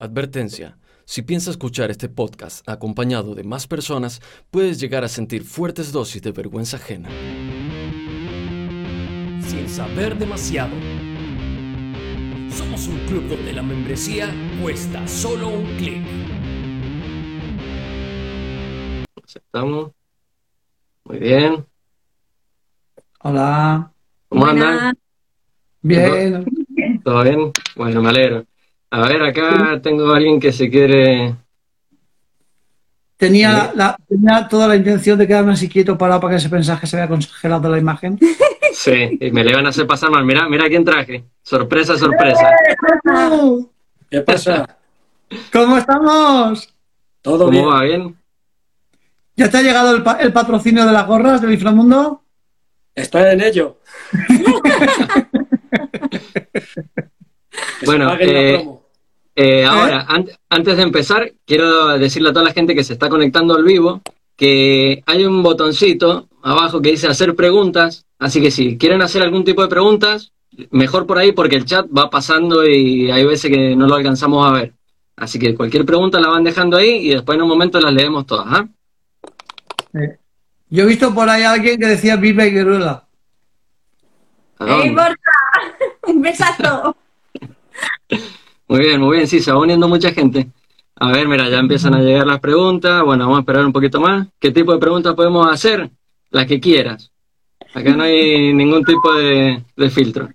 Advertencia. Si piensas escuchar este podcast acompañado de más personas, puedes llegar a sentir fuertes dosis de vergüenza ajena. Sin saber demasiado. Somos un club donde la membresía cuesta solo un clic. Aceptamos. Muy bien. Hola. ¿Cómo andan? Bien. ¿Todo bien? Bueno, me alegro. A ver, acá tengo a alguien que se quiere. Tenía, la, tenía toda la intención de quedarme así quieto parado para que se pensase que se había congelado la imagen. Sí, y me le van a hacer pasar mal. Mira, mira quién traje. Sorpresa, sorpresa. ¿Qué pasa? ¿Cómo estamos? ¿Todo ¿Cómo bien? va? ¿Bien? ¿Ya te ha llegado el, pa- el patrocinio de las gorras del inframundo? Estoy en ello. Bueno, eh. Eh, ahora, an- antes de empezar, quiero decirle a toda la gente que se está conectando al vivo que hay un botoncito abajo que dice hacer preguntas. Así que si quieren hacer algún tipo de preguntas, mejor por ahí porque el chat va pasando y hay veces que no lo alcanzamos a ver. Así que cualquier pregunta la van dejando ahí y después en un momento las leemos todas. ¿ah? Yo he visto por ahí a alguien que decía viva y Guerrilla. ¿A ¡Ey? Borja! ¡Un besazo! Muy bien, muy bien, sí, se va uniendo mucha gente. A ver, mira, ya empiezan a llegar las preguntas. Bueno, vamos a esperar un poquito más. ¿Qué tipo de preguntas podemos hacer? Las que quieras. Acá no hay ningún tipo de, de filtro.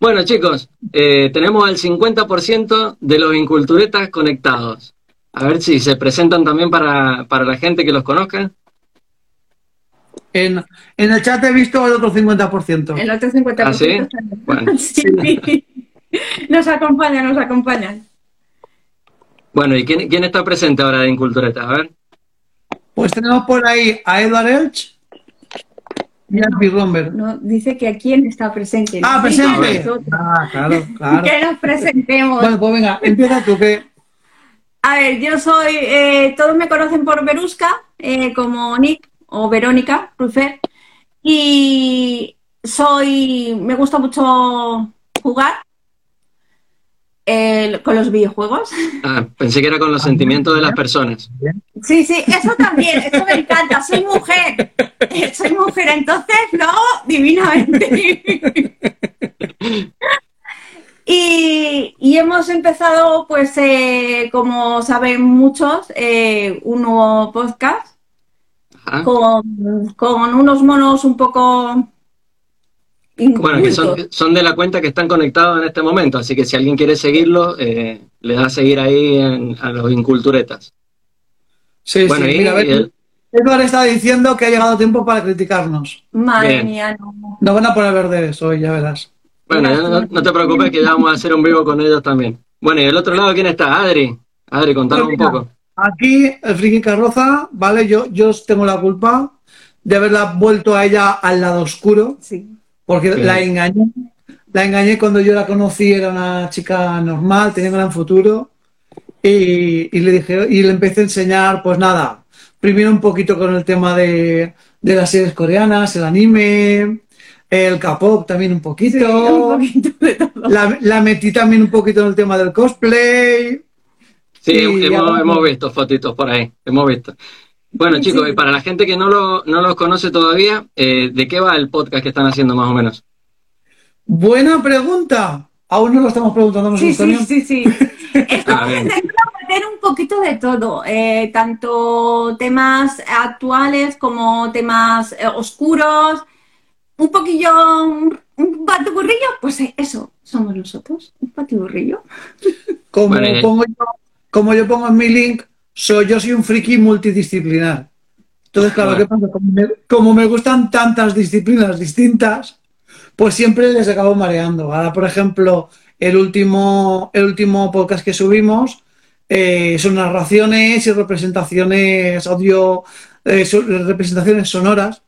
Bueno, chicos, eh, tenemos al 50% de los inculturetas conectados. A ver si se presentan también para, para la gente que los conozca. En, en el chat he visto el otro 50%. El otro 50%. ¿Ah, sí? Bueno. Sí. Nos acompañan, nos acompañan. Bueno, ¿y quién, quién está presente ahora de inculturetas? A ver. Pues tenemos por ahí a Edward Elch y a Romber. No, dice que aquí está presente. Ah, presente. Ah, claro, claro. Que nos presentemos. Bueno, pues venga, empieza tú que A ver, yo soy, eh, todos me conocen por Verusca, eh, como Nick o Verónica Rufer, y soy, me gusta mucho jugar eh, con los videojuegos. Ah, pensé que era con los sentimientos de las personas. Sí, sí, eso también, eso me encanta, soy mujer, soy mujer, entonces lo hago divinamente. Y, y hemos empezado, pues, eh, como saben muchos, eh, un nuevo podcast con unos monos un poco... Bueno, que son, son de la cuenta que están conectados en este momento, así que si alguien quiere seguirlo, eh, le da a seguir ahí en- a los inculturetas. Sí, Bueno, sí, y- mira, a ver, y el- Edward está diciendo que ha llegado tiempo para criticarnos. Madre Bien. mía, no. Nos van a poner verdes hoy, ya verás. bueno, ya no, no te preocupes que ya vamos a hacer un vivo con ellos también. Bueno, y del otro lado, ¿quién está? Adri. Adri, contanos un Pues mira, poco. Aquí, el friki carroza, ¿vale? Yo, yo tengo la culpa de haberla vuelto a ella al lado oscuro, Sí. Porque Sí. la engañé. La engañé cuando yo la conocí, era una chica normal, tenía un gran futuro. Y, y le dije, y le empecé a enseñar, pues nada, primero un poquito con el tema de, de las series coreanas, el anime, el K-pop también un poquito. Un poquito de todo. La, la metí también un poquito en el tema del cosplay. Sí, hemos visto fotitos por ahí, hemos visto. Bueno, Sí, chicos, sí. y para la gente que no, lo, no los conoce todavía, eh, ¿de qué va el podcast que están haciendo más o menos? Buena pregunta. Aún no lo estamos preguntando Sí, nosotros sí, también. sí, sí. Estamos Ah, intentando meter un poquito de todo, eh, tanto temas actuales como temas eh, oscuros, un poquillo, un, un batiburrillo, pues eh, eso, somos nosotros, un batiburrillo. Como, Bueno, pongo yo, como yo pongo en mi link, soy, yo soy un friki multidisciplinar. Entonces, claro, Bueno. ¿qué pasa? Como me, como me gustan tantas disciplinas distintas, pues siempre les acabo mareando. Ahora, por ejemplo, el último, el último podcast que subimos eh, son narraciones y representaciones audio, eh, representaciones sonoras,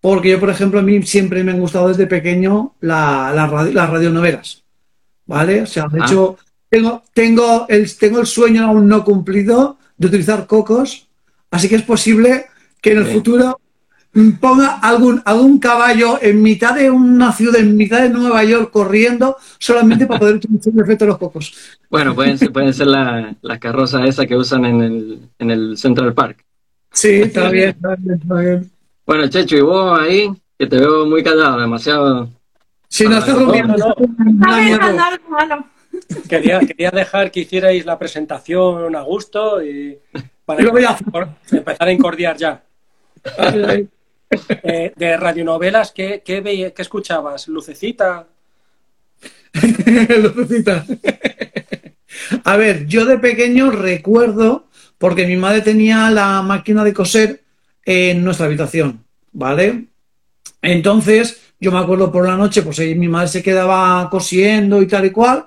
porque yo, por ejemplo, a mí siempre me han gustado desde pequeño la- la radio- las radionovelas. ¿Vale? O sea, de Ah. hecho, tengo, tengo, el, tengo el sueño aún no cumplido de utilizar cocos, así que es posible que en el Sí. futuro ponga algún, algún caballo en mitad de una ciudad, en mitad de Nueva York, corriendo, solamente para poder utilizar el efecto de los cocos. Bueno, pueden ser, pueden ser la- las carrozas esas que usan en el, en el Central Park. Sí, está bien, está bien, está bien. Bueno, Checho, y vos ahí, que te veo muy callado, demasiado. Si no estás no, durmiendo, no, Quería, quería dejar que hicierais la presentación a gusto y para Y luego ya. empezar a incordiar ya. Eh, de radionovelas, ¿qué, qué, veía- qué escuchabas? ¿Lucecita? Lucecita. A ver, yo de pequeño recuerdo, porque mi madre tenía la máquina de coser en nuestra habitación, ¿vale? Entonces, yo me acuerdo por la noche, pues ahí mi madre se quedaba cosiendo y tal y cual,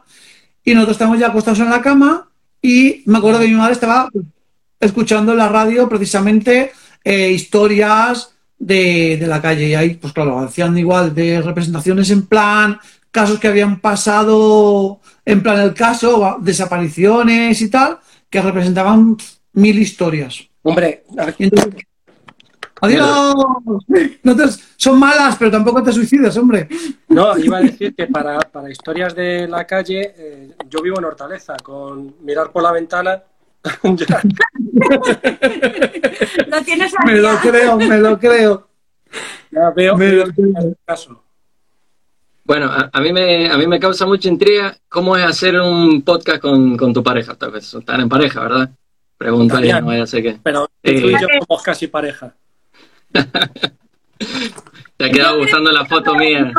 y nosotros estábamos ya acostados en la cama, y me acuerdo que mi madre estaba escuchando en la radio precisamente eh, historias de, de la calle, y ahí, pues claro, hacían igual de representaciones en plan casos que habían pasado en plan el caso, desapariciones y tal, que representaban mil historias. Hombre, entonces, ¡Adiós! Entonces, son malas, pero tampoco te suicidas, hombre. no, iba a decir que para, para historias de la calle, eh, yo vivo en Hortaleza, con mirar por la ventana. Lo tienes Me lo día. creo, me lo creo. Ya veo Me lo el creo. caso. Bueno, a, a mí me, a mí me causa mucha intriga cómo es hacer un podcast con, con tu pareja. Tal vez están en pareja, ¿verdad? Pregunta y También. no vaya a ser que Pero Eh, tú y yo somos casi pareja. Te ha quedado gustando la foto mía.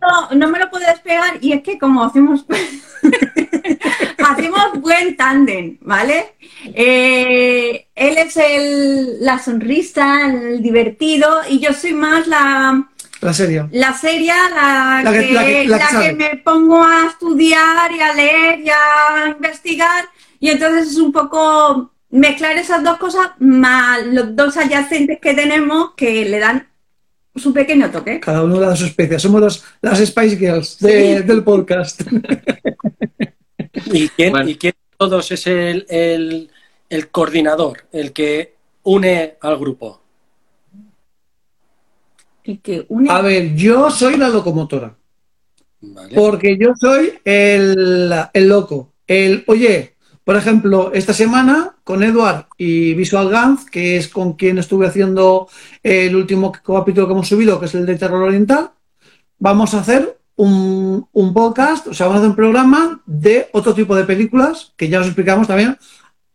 No, no me lo puedo despegar y es que como hacemos hacemos buen tándem, ¿vale? Eh, él es el, la sonrisa, el divertido y yo soy más la, La serie. la seria, la, La que- que, la que- la que la sabe. que me pongo a estudiar y a leer y a investigar y entonces es un poco mezclar esas dos cosas más los dos adyacentes que tenemos que le dan su pequeño toque. Cada uno da su especie. Somos los, las Spice Girls de- del podcast. ¿Y quién, Bueno. y quién de todos es el, el, el coordinador, el que une al grupo? Y que une A ver, yo soy la locomotora. Vale. Porque yo soy el, el loco. El, oye, por ejemplo, esta semana con Edward y Visual Gantz, que es con quien estuve haciendo el último capítulo que hemos subido, que es el de Terror Oriental, vamos a hacer un, un podcast, o sea, vamos a hacer un programa de otro tipo de películas, que ya os explicamos también,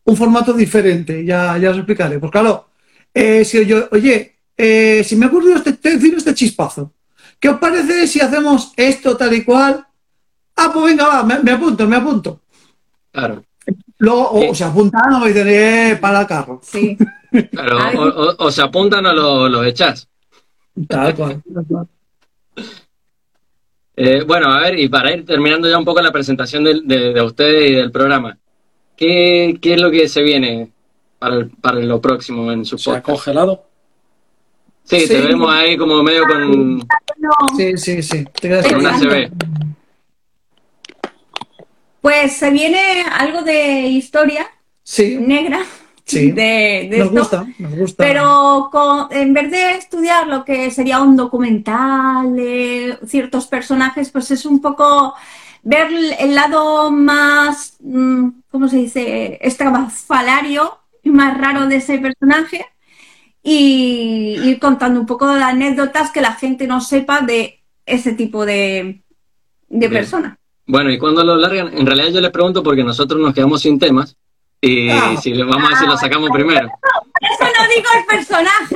un formato diferente, ya, ya os explicaré. Pues claro, eh, si yo, oye, eh, si me ha ocurrido este, este chispazo, ¿qué os parece si hacemos esto tal y cual? Ah, pues venga, va, me, me apunto, me apunto. Claro, Luego, o, Sí. o se apuntan o dicen, eh, para el carro. Sí. claro. O, o- o se apuntan o lo, lo echas. Tal cual, tal cual. Eh, bueno, a ver, y para ir terminando ya un poco la presentación de, de ustedes y del programa, ¿qué, qué es lo que se viene para, el- para lo próximo en su ¿Se ha podcast? congelado? Sí, te vemos ahí como medio con, No, Sí, sí, sí. Te quedas con una. CB. Pues se viene algo de historia Sí, negra Sí. de, de nos esto, gusta, nos gusta. pero con- en vez de estudiar lo que sería un documental de ciertos personajes, pues es un poco ver el lado más, mm, ¿cómo se dice?, extravasfalario y más raro de ese personaje y ir contando un poco de anécdotas que la gente no sepa de ese tipo de, de persona. Bueno, ¿y cuándo lo largan? En realidad yo les pregunto porque nosotros nos quedamos sin temas y Ah. si le vamos a ver si lo sacamos primero. Eso no digo el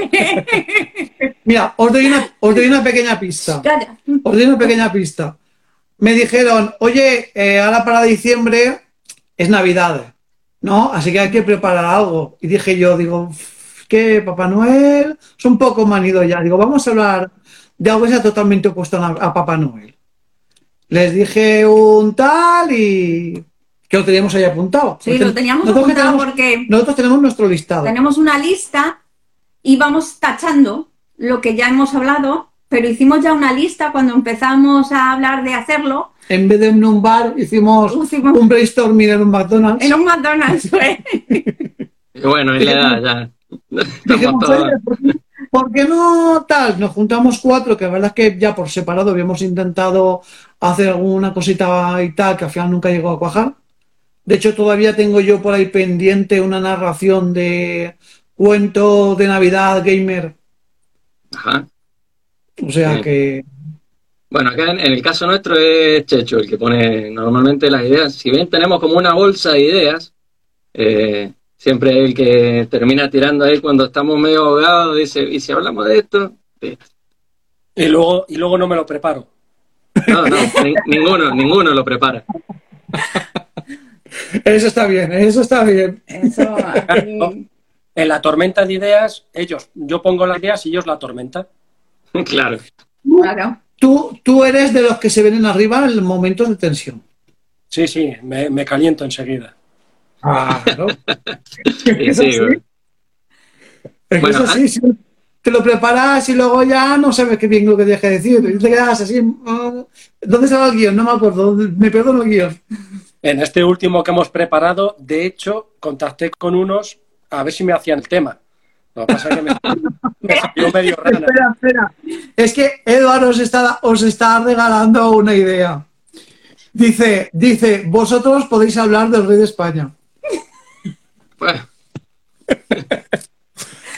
personaje. Mira, os doy, una, os doy una pequeña pista. Os doy una pequeña pista. Me dijeron, oye, eh, ahora para diciembre es Navidad, ¿no? Así que hay que preparar algo. Y dije yo, digo, que Papá Noel es un poco manido ya. Digo, vamos a hablar de algo que sea totalmente opuesto a, a Papá Noel. Les dije un tal y que lo teníamos ahí apuntado. Sí, lo teníamos Nosotros apuntado tenemos- porque Nosotros tenemos nuestro listado. tenemos una lista y vamos tachando lo que ya hemos hablado, pero hicimos ya una lista cuando empezamos a hablar de hacerlo En vez de en un bar, hicimos Hicimos- un brainstorming en un McDonald's. en un McDonald's. fue. Y bueno, y la edad ya. Dijimos, todos- "Oye, ¿por qué- ¿por qué no tal? Nos juntamos cuatro, que la verdad es que ya por separado habíamos intentado hacer alguna cosita y tal, que al final nunca llegó a cuajar. De hecho, todavía tengo yo por ahí pendiente una narración de cuento de Navidad gamer. Ajá. O sea Bien. que Bueno, acá en, en el caso nuestro es Checho el que pone normalmente las ideas. Si bien tenemos como una bolsa de ideas, eh, siempre es el que termina tirando ahí cuando estamos medio ahogados, dice, ¿y si hablamos de esto? Sí. Y luego, y luego no me lo preparo. No, no, ni- ninguno, ninguno lo prepara. eso está bien, eso está bien. Eso, En la tormenta de ideas, ellos, yo pongo las ideas y ellos la tormenta. Claro. claro. Tú, tú eres de los que se vienen arriba en momentos de tensión. Sí, sí, me, me caliento enseguida. Claro. Sí, Es sí, así. Es que Bueno, es así, sí. te lo preparas y luego ya no sabes qué bien lo que tienes que decir. Y te quedas así. ah, ¿Dónde estaba el guion? No me acuerdo. Me perdono el guion. En este último que hemos preparado, de hecho, contacté con unos a ver si me hacían el tema. Lo que pasa es que me, me salió medio rana. Espera, espera. Es que Eduardo os está, os está regalando una idea. Dice, dice, vosotros podéis hablar del rey de España. Bueno,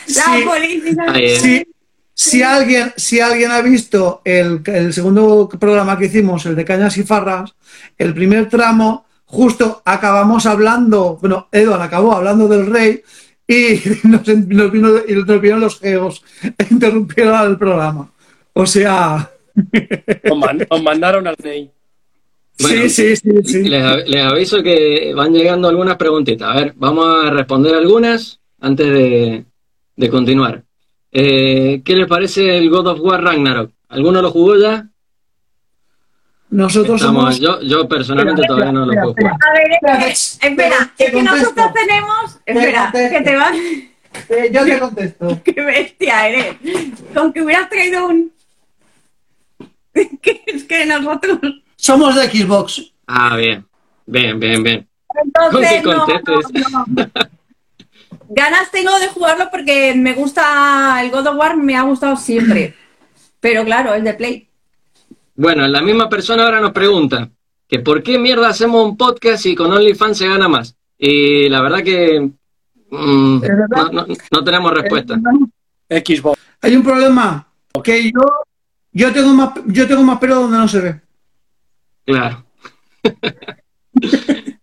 La Sí. política. ahí es. Si, si alguien, si alguien ha visto el, el segundo programa que hicimos, el de Cañas y Farras, el primer tramo, justo acabamos hablando, bueno, Eduard acabó hablando del rey y nos, nos vino, y nos vieron los geos e interrumpieron el programa. O sea, Os, man- os mandaron al NEI. Bueno, sí, sí, sí, sí. Les, av- les aviso que van llegando algunas preguntitas. A ver, vamos a responder algunas antes de, de continuar. Eh, ¿Qué les parece el God of War Ragnarok? ¿Alguno lo jugó ya? Nosotros Estamos- somos... yo, yo personalmente Espera, todavía no lo espera, puedo jugar. A ver, eh, espera, te es que nosotros tenemos. Espera, contesto. que te vas. Eh, yo te contesto. Qué bestia eres. Con que hubieras traído un. que es que nosotros. Somos de Xbox. Ah, bien. Bien, bien, bien. Con Entonces, no, no, no. Ganas tengo de jugarlo porque me gusta. El God of War me ha gustado siempre. Pero claro, el de Play. Bueno, la misma persona ahora nos pregunta que por qué mierda hacemos un podcast si con OnlyFans se gana más. Y la verdad que mm, no, no- no tenemos respuesta. Xbox. Hay un problema. Que yo, yo tengo más, yo tengo más pelo donde no se ve. Claro.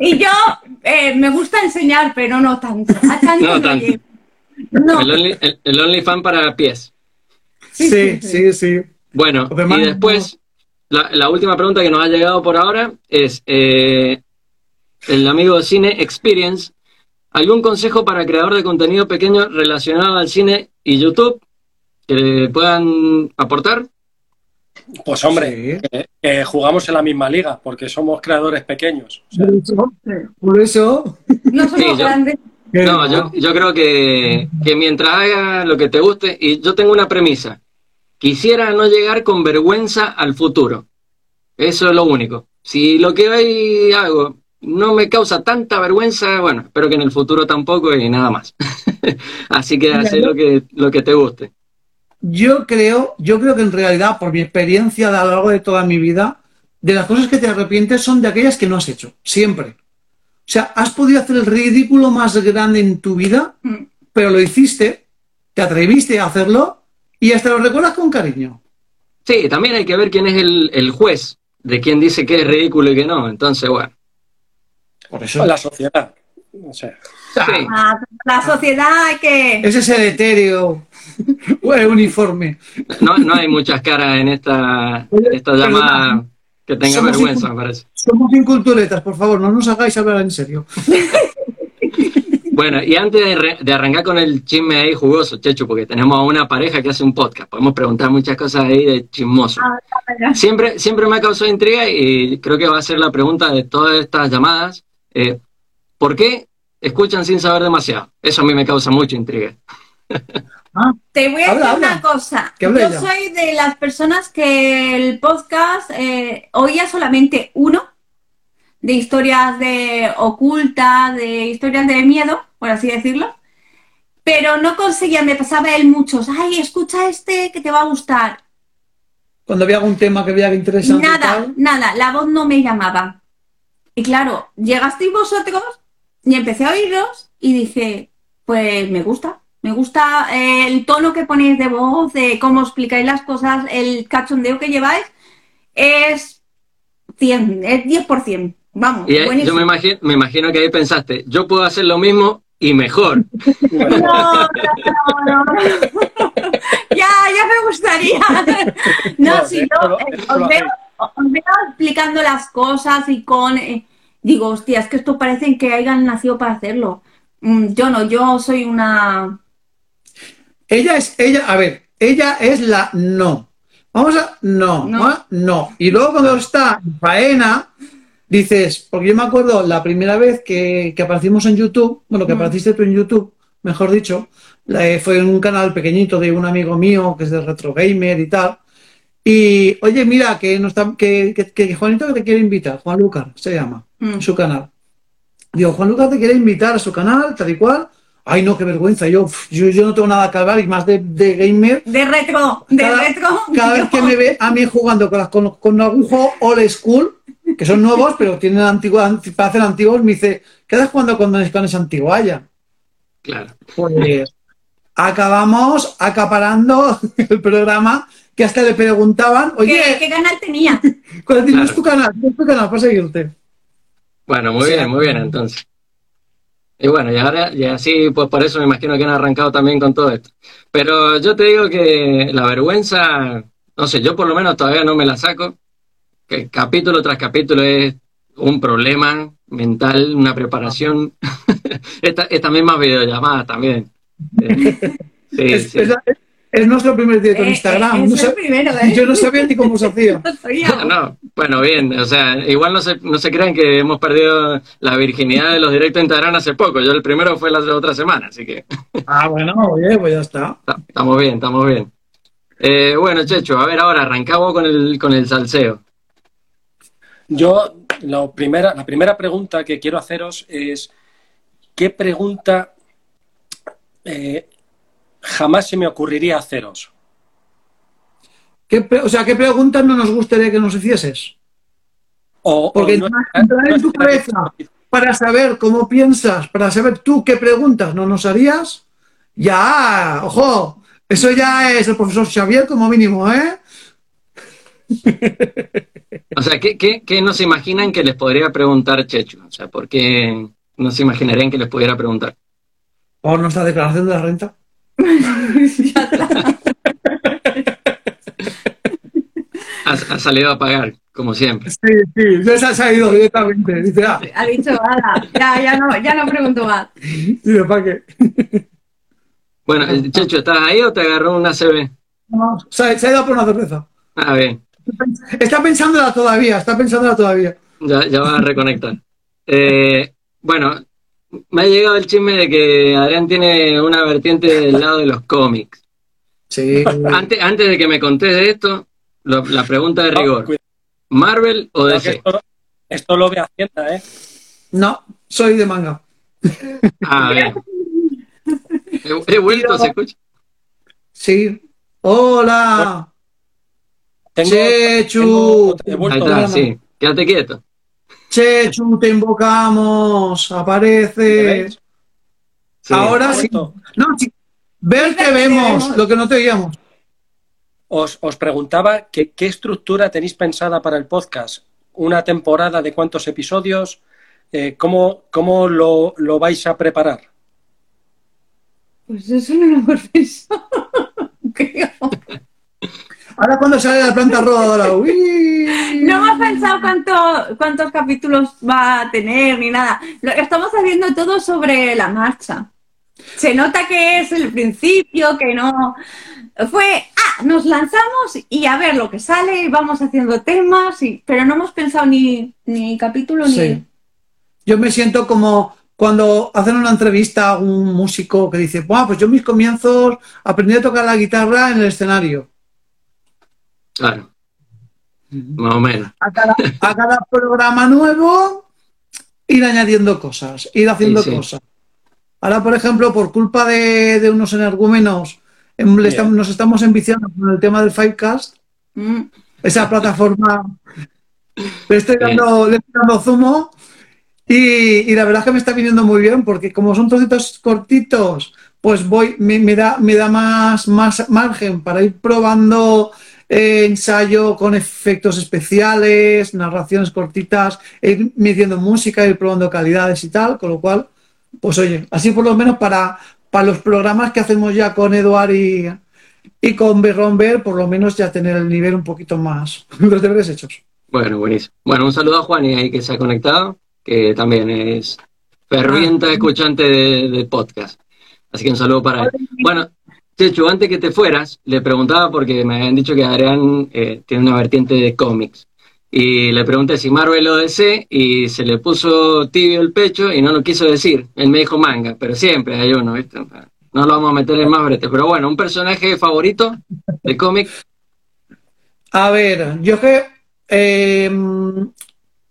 Y yo eh, me gusta enseñar, pero no tanto. A tanto No tanto. No. El, only, el, el OnlyFans para pies. Sí, sí, sí. Bueno, demás y después, la, la última pregunta que nos ha llegado por ahora es, eh, el amigo de Cine Experience, ¿algún consejo para creador de contenido pequeño relacionado al cine y YouTube que le puedan aportar? Pues hombre, Sí. que- que jugamos en la misma liga porque somos creadores pequeños. O sea, Por eso, por eso No somos Sí, yo- grandes. que No, yo, yo creo que, que mientras haga lo que te guste, y yo tengo una premisa, quisiera no llegar con vergüenza al futuro. Eso es lo único. Si lo que hoy hago no me causa tanta vergüenza, bueno, espero que en el futuro tampoco y nada más. Así que haz lo que, lo que te guste. Yo creo, yo creo que en realidad, por mi experiencia a lo largo de toda mi vida, de las cosas que te arrepientes son de aquellas que no has hecho, siempre. O sea, has podido hacer el ridículo más grande en tu vida, Mm. pero lo hiciste, te atreviste a hacerlo y hasta lo recuerdas con cariño. Sí, también hay que ver quién es el, el juez de quién dice que es ridículo y que no. Entonces, bueno. Por eso. la sociedad. O sea, Sí. Ah, La sociedad hay que. Ese es el etéreo el uniforme. No, no hay muchas caras en esta, esta llamada que tenga Somos vergüenza, me parece. Somos inculturetas, por favor, no nos hagáis hablar en serio. Bueno, y antes de, re- de arrancar con el chisme ahí jugoso, Chechu, porque tenemos a una pareja que hace un podcast, podemos preguntar muchas cosas ahí de chismoso. Siempre, siempre me ha causado intriga y creo que va a ser la pregunta de todas estas llamadas. eh, ¿Por qué escuchan sin saber demasiado? Eso a mí me causa mucha intriga. Te voy a Habla, decir habla. una cosa. Yo ella. soy de las personas que el podcast eh, oía solamente uno de historias de ocultas, de historias de miedo, por así decirlo. pero no conseguía, me pasaba él muchos, ay, escucha este que te va a gustar. Cuando había algún tema que veía que interesante. Nada, tal. nada, la voz no me llamaba. Y claro, llegasteis vosotros y empecé a oírlos y dije, pues me gusta, me gusta eh, el tono que ponéis de voz, de cómo explicáis las cosas, el cachondeo que lleváis, es 100, es 10%. Vamos, Y ahí- yo buenísimo. me imagino, me imagino que ahí pensaste, yo puedo hacer lo mismo y mejor. No, no, no, no. ya, ya me gustaría. No, No, si yo eh, hecho os veo, os veo explicando las cosas y con... eh, digo, hostia, es que esto parecen que hayan nacido para hacerlo. Mm, yo no, yo soy una... Ella es, ella, a ver, ella es la no. Vamos a, no, No. no. Y luego cuando está en faena, dices, porque yo me acuerdo la primera vez que, que aparecimos en YouTube, bueno, que Mm. apareciste tú en YouTube, mejor dicho, la- eh, fue en un canal pequeñito de un amigo mío que es de Retro Gamer y tal. Y, oye, mira, que, no está, que, que, que Juanito te quiere invitar, Juan Lucas se llama, Mm. su canal. Digo, Juan Lucas te quiere invitar a su canal, tal y cual. Ay, no, qué vergüenza. Yo, yo, yo no tengo nada que hablar y más de, de gamer. De retro, de Cada, retro. cada vez que me ve a mí jugando con, las- con, con algún juego old school, que son nuevos, pero tienen antiguos, parecen antiguos, me dice, ¿qué haces jugando con, con esa antiguaya? Claro. Pues acabamos acaparando el programa que hasta le preguntaban, ¿Qué, oye, qué canal tenía? ¿cuál es Claro. tu canal? ¿Cuál es tu canal para seguirte? Bueno, muy bien, muy bien entonces. Y bueno, y ahora, y así, pues por eso me imagino que han arrancado también con todo esto. Pero yo te digo que la vergüenza, no sé, yo por lo menos todavía no me la saco, que capítulo tras capítulo es un problema mental, una preparación. Esta, esta misma videollamada también. Eh, sí, es, sí. es la- es nuestro primer directo en Eh, Instagram. eh, No es el sé- primero, ¿eh? yo no sabía ni cómo se hacía. No bueno, bien, o sea, igual no se, no se crean que hemos perdido la virginidad de los directos en Instagram hace poco. Yo el primero fue la otra semana, así que Ah, bueno, oye, pues ya está. ta- estamos bien, estamos bien. Eh, bueno, Checho, a ver, ahora arrancamos con el, con el salseo. Yo, lo primera, la primera pregunta que quiero haceros es, ¿qué pregunta eh, jamás se me ocurriría haceros? ¿Qué o sea, ¿qué preguntas no nos gustaría que nos hicieses? O, Porque o no- entrar- en tu cabeza para saber cómo piensas, para saber tú qué preguntas no nos harías, ya, ojo, eso ya es el profesor Xavier como mínimo, ¿eh? O sea, ¿qué, qué, qué no se imaginan que les podría preguntar Checho? O sea, ¿por qué no se imaginarían que les pudiera preguntar? Por nuestra declaración de la renta. Ha, ha salido a pagar, como siempre. Sí, sí, ya se ha salido directamente. Dice, ah, Ha dicho, "Ala, ya, ya, no, ya no pregunto más. dice, ¿para qué? Bueno, eh, Checho, ¿estás ahí o te agarró una CB? No, se, ha, se ha ido por una cerveza. Ah, bien. Está pensándola todavía, está pensándola todavía. Ya, ya vas a reconectar. Eh, bueno, me ha llegado el chisme de que Adrián tiene una vertiente del lado de los cómics. Sí. Antes, antes de que me contés de esto, lo- la pregunta de rigor. ¿Marvel o DC? esto, esto lo ve Hacienda, ¿eh? No, soy de manga. Ah, bien. He, he vuelto, ¿se escucha? Sí. Hola. Tengo, Chechu. tengo- he Ahí vuelto está, Perdona. sí. Quédate quieto. Chechu, te invocamos. ¿me Aparece. Sí. Ahora sí. No, sí. Ver que vemos, lo que no te oíamos. Os, os preguntaba que, qué estructura tenéis pensada para el podcast. ¿Una temporada de cuántos episodios? Eh, ¿Cómo cómo lo, lo vais a preparar? Pues eso no lo hemos pensado. Ahora cuando sale la planta rodadora. uy. No hemos pensado cuánto- cuántos capítulos va a tener ni nada. Lo estamos haciendo todo sobre la marcha. Se nota que es el principio, que no. Fue, ah, nos lanzamos y a ver lo que sale, y vamos haciendo temas, y, pero no hemos pensado ni, ni capítulo ni. Sí. Yo me siento como cuando hacen una entrevista a un músico que dice, Buah, pues yo mis comienzos aprendí a tocar la guitarra en el escenario. Claro. Más o menos. A cada, a cada programa nuevo ir añadiendo cosas, ir haciendo Sí, sí. cosas. Ahora, por ejemplo, por culpa de, de unos energúmenos, em, Yeah. nos estamos enviciando con el tema del Fivecast, Mm. esa plataforma. Le estoy dando, le estoy dando zumo y, y la verdad es que me está viniendo muy bien porque como son trocitos cortitos, pues voy, me, me da, me da más, más margen para ir probando eh, ensayo con efectos especiales, narraciones cortitas, e ir metiendo música, ir probando calidades y tal, con lo cual, pues oye, así por lo menos para, para los programas que hacemos ya con Eduard y, y con Berromber, por lo menos ya tener el nivel un poquito más, los deberes hechos. Bueno, buenísimo. Bueno, un saludo a Juan y ahí que se ha conectado, que también es ferviente Ah. escuchante de, de podcast. Así que un saludo para él. Bueno, Chechu, antes que te fueras, le preguntaba porque me habían dicho que Adrián eh, tiene una vertiente de cómics. Y le pregunté si Marvel o DC y se le puso tibio el pecho y no lo quiso decir. Él me dijo manga, pero siempre hay uno, ¿viste? No lo vamos a meter en más brete. Pero bueno, un personaje favorito de cómic. A ver, yo que eh,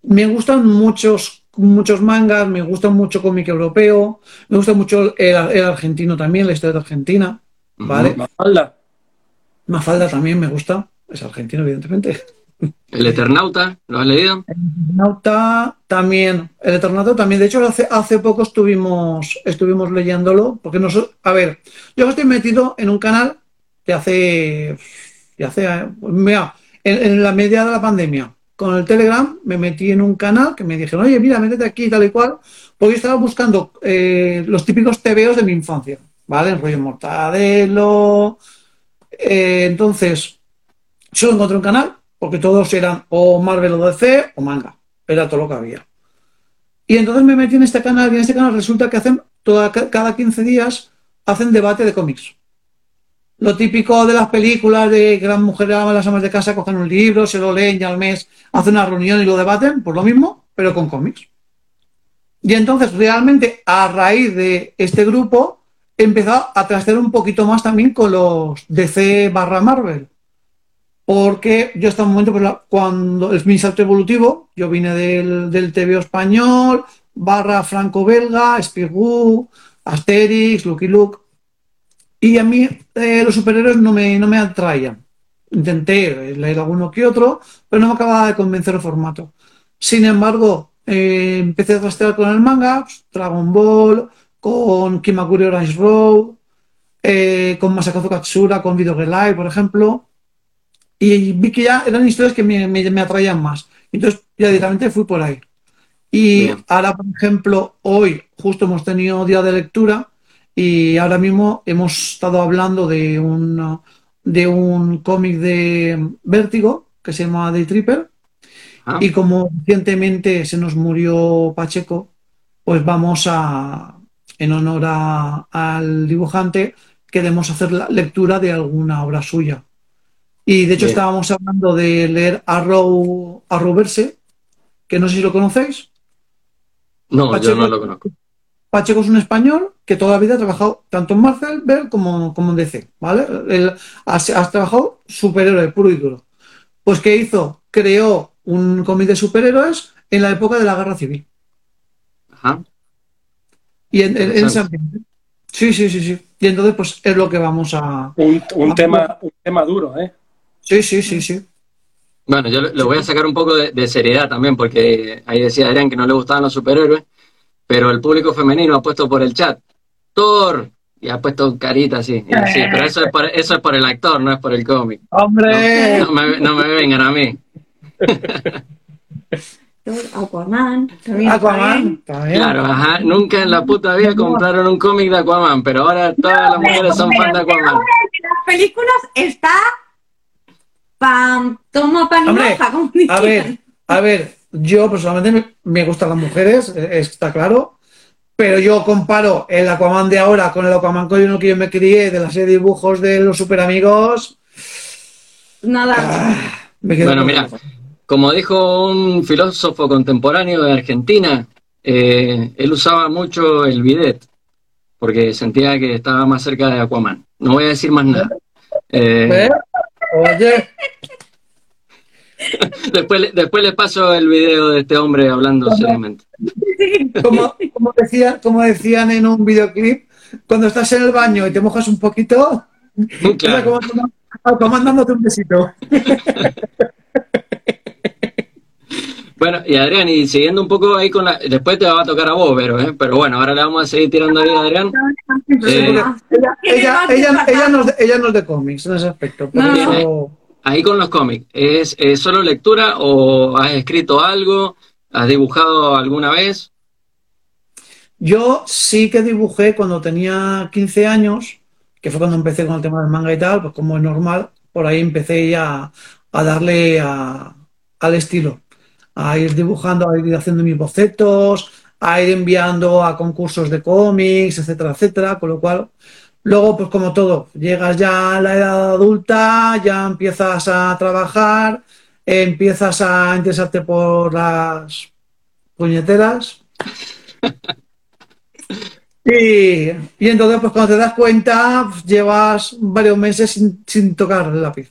me gustan muchos, muchos mangas, me gusta mucho cómic europeo, me gusta mucho el, el argentino también, la historia de Argentina, ¿vale? Mafalda. Mafalda también me gusta, es argentino, evidentemente. El Eternauta, ¿lo has leído? Eternauta también, el Eternauta también, de hecho hace, hace poco estuvimos, estuvimos leyéndolo, porque nosotros, a ver, yo estoy metido en un canal que hace, que hace, mira, en, en la media de la pandemia, con el Telegram me metí en un canal que me dijeron, oye, mira, métete aquí tal y cual, porque yo estaba buscando eh, los típicos TVOs de mi infancia, ¿vale? El rollo Mortadelo, eh, entonces, solo encontré un canal, porque todos eran o Marvel o DC o manga, era todo lo que había. Y entonces me metí en este canal y en este canal resulta que hacen cada 15 días hacen debate de cómics. Lo típico de las películas de que las mujeres a las amas de casa cogen un libro, se lo leen y al mes hacen una reunión y lo debaten, pues lo mismo, pero con cómics. Y entonces realmente a raíz de este grupo empezó a trastear un poquito más también con los DC barra Marvel. Porque yo hasta un momento, cuando es mi salto evolutivo, yo vine del, del TVO español, barra franco-belga, Spirou, Asterix, Lucky Luke. Y a mí eh, los superhéroes no me, no me atraían. Intenté leer alguno que otro, pero no me acababa de convencer el formato. Sin embargo, eh, empecé a trastear con el manga, Dragon Ball, con Kimakuri Orange Road, eh, con Masakazu Katsura, con Video Live, por ejemplo. Y vi que ya eran historias que me, me- me atraían más. Entonces ya directamente fui por ahí. Y Bien. ahora, por ejemplo, hoy justo hemos tenido día de lectura y ahora mismo hemos estado hablando de un, de un cómic de Vértigo que se llama Day Tripper. Ah, Y como recientemente se nos murió Pacheco, pues vamos a, en honor a- al dibujante, queremos hacer la lectura de alguna obra suya. Y de hecho Bien. estábamos hablando de leer Arrow, Arrowverse, que no sé si lo conocéis. no, yo Pacheco- no lo conozco. Pacheco es un español que toda la vida ha trabajado tanto en Marvel Ver como, como en DC, ¿vale? Él has, has trabajado superhéroe puro y duro. Pues ¿qué hizo? Creó un cómic de superhéroes en la época de la Guerra Civil. Ajá. Y en, en- en ese Interesante. ambiente. Sí, sí, sí, sí. Y entonces, pues es lo que vamos a. Un, un Ah, tema, un tema duro, ¿eh? Sí, sí, sí, sí. Bueno, yo le voy a sacar un poco de, de seriedad también, porque ahí decía Adrián que no le gustaban los superhéroes, pero el público femenino ha puesto por el chat Thor y ha puesto carita así. Y así, pero eso es, por, eso es por el actor, no es por el cómic. ¡Hombre! No me, no me vengan a mí. Aquaman. también Aquaman. También. Claro, ajá. Nunca en la puta vida compraron un cómic de Aquaman, pero ahora todas las mujeres son fan de Aquaman. Las películas está pam, toma pan y Hombre, hoja, como A ver, a ver, yo personalmente me, gustan las mujeres, eh, está claro, pero yo comparo el Aquaman de ahora con el Aquaman con el que yo me crié de la serie de dibujos de los super amigos. Nada. Me quedo Bueno, mira, como dijo un filósofo contemporáneo de Argentina, eh, él usaba mucho el bidet, porque sentía que estaba más cerca de Aquaman. No voy a decir más nada. Eh, ¿Eh? Oye, después, después les paso el video de este hombre hablando seriamente. Como, como, decía, como decían en un videoclip, cuando estás en el baño y te mojas un poquito, Claro. como, como mandándote un besito. Bueno, y Adrián, y siguiendo un poco ahí con la... Después te va a tocar a vos, Vero, ¿eh? Pero bueno, ahora le vamos a seguir tirando ahí a Adrián. Eh, Ella, ella, ella, ella, no, es de- ella cómics en ese aspecto. por No, no, eso- Ahí con los cómics, ¿es, es solo lectura o has escrito algo? ¿Has dibujado alguna vez? Yo sí que dibujé cuando tenía 15 años, que fue cuando empecé con el tema del manga y tal, pues como es normal, por ahí empecé ya a darle a- al estilo, a ir dibujando, a ir haciendo mis bocetos, a ir enviando a concursos de cómics, etcétera, etcétera, con lo cual, luego, pues como todo, llegas ya a la edad adulta, ya empiezas a trabajar, empiezas a interesarte por las puñeteras. Y, y entonces, pues cuando te das cuenta, pues, llevas varios meses sin, sin tocar el lápiz.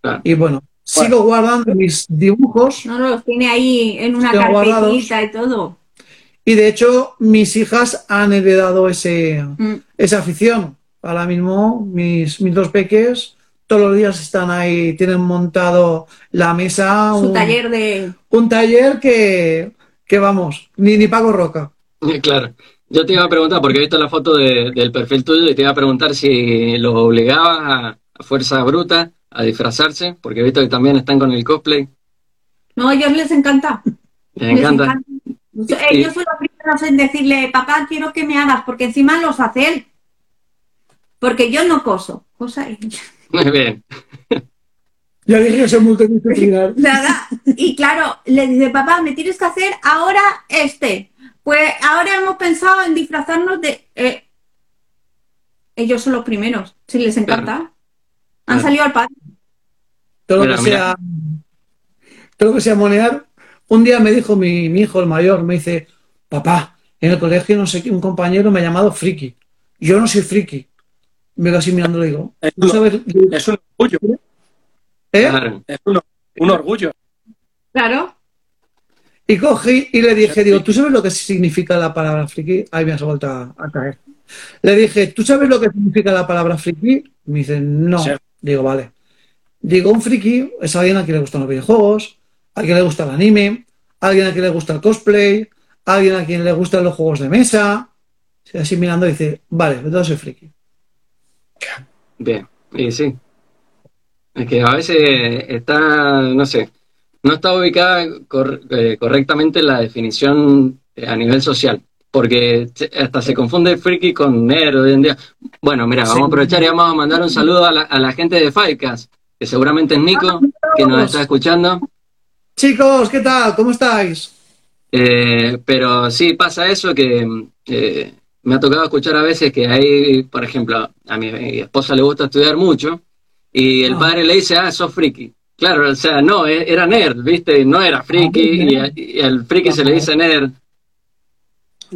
Claro. Y bueno, sigo guardando mis dibujos No, no, los tiene ahí en una carpetita y todo. y de hecho mis hijas han heredado ese, Mm. esa afición. Ahora mismo mis, mis dos peques todos los días están ahí, tienen montado la mesa, Su un, taller de... un taller que, que vamos, ni, ni pago roca. Claro. Yo te iba a preguntar, porque he visto la foto de- del perfil tuyo y te iba a preguntar si los obligabas a, a fuerza bruta a disfrazarse, porque he visto que también están con el cosplay. No, a ellos les encanta. Les Les encanta. encanta. Eh, Yo soy los primeros en decirle, papá, quiero que me hagas, porque encima los hace él. Porque yo no coso. Cosa. Muy bien. Ya dije que soy multidisciplinar. Nada. Y claro, le dice, papá, me tienes que hacer ahora este. Pues ahora hemos pensado en disfrazarnos de. eh, ellos son los primeros. Si les encanta. Han salido al patio. todo lo que sea todo lo que sea monear un día me dijo mi, mi hijo el mayor me dice papá en el colegio no sé qué un compañero me ha llamado friki yo no soy friki me quedo así mirando y digo Es ¿tú un, sabes es un orgullo, ¿Eh? Claro. es un, un orgullo. Claro. y cogí y le dije digo ¿tú sabes lo que significa la palabra friki? ahí me has vuelto a, a caer le dije ¿tú sabes lo que significa la palabra friki? me dice no. Digo vale digo un friki es alguien a quien le gustan los videojuegos a quien le gusta el anime, a alguien a quien le gusta el cosplay, a alguien a quien le gustan los juegos de mesa. Y así mirando dice, vale, entonces soy friki. Bien. Y sí. Es que a veces está, no sé, no está ubicada cor- eh, correctamente la definición eh, a nivel social. Porque hasta se confunde friki con nerd hoy en día. Bueno, mira, vamos a aprovechar y vamos a mandar un saludo a la, a la gente de Firecast, que seguramente es Nico, que nos está escuchando. Chicos, ¿qué tal? ¿Cómo estáis? Eh, pero sí pasa eso que eh, me ha tocado escuchar a veces que hay, por ejemplo, a mi, mi esposa le gusta estudiar mucho y el Ah. padre le dice, ah, sos friki. Claro, o sea, no, e- era nerd, ¿viste? No era friki y, y al friki se le dice nerd.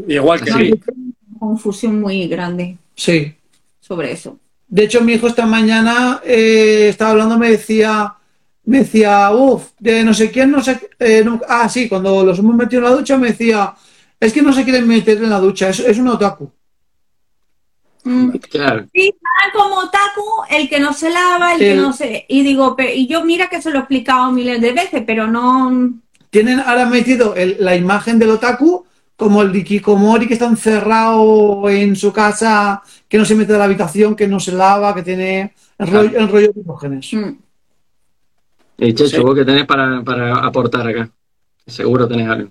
Igual que Sí. sí. Una confusión muy grande Sí. sobre eso. De hecho, mi hijo esta mañana eh, estaba hablando, me decía, me decía, uff, de no sé quién, no sé, eh, no- ah, sí, cuando los hemos metido en la ducha me decía, es que no se quieren meter en la ducha, es, es un otaku. Mm. Claro, Sí, como otaku, el que no se lava, el que no se... Y digo, y yo mira que se lo he explicado miles de veces, pero no... Tienen ahora metido el- la imagen del otaku como el de Kikomori que está encerrado en su casa, que no se mete a la habitación, que no se lava, que tiene el rollo, el rollo de Diógenes. Mm. y Checho, Sí. vos que tenés para, para aportar acá. Seguro tenés algo.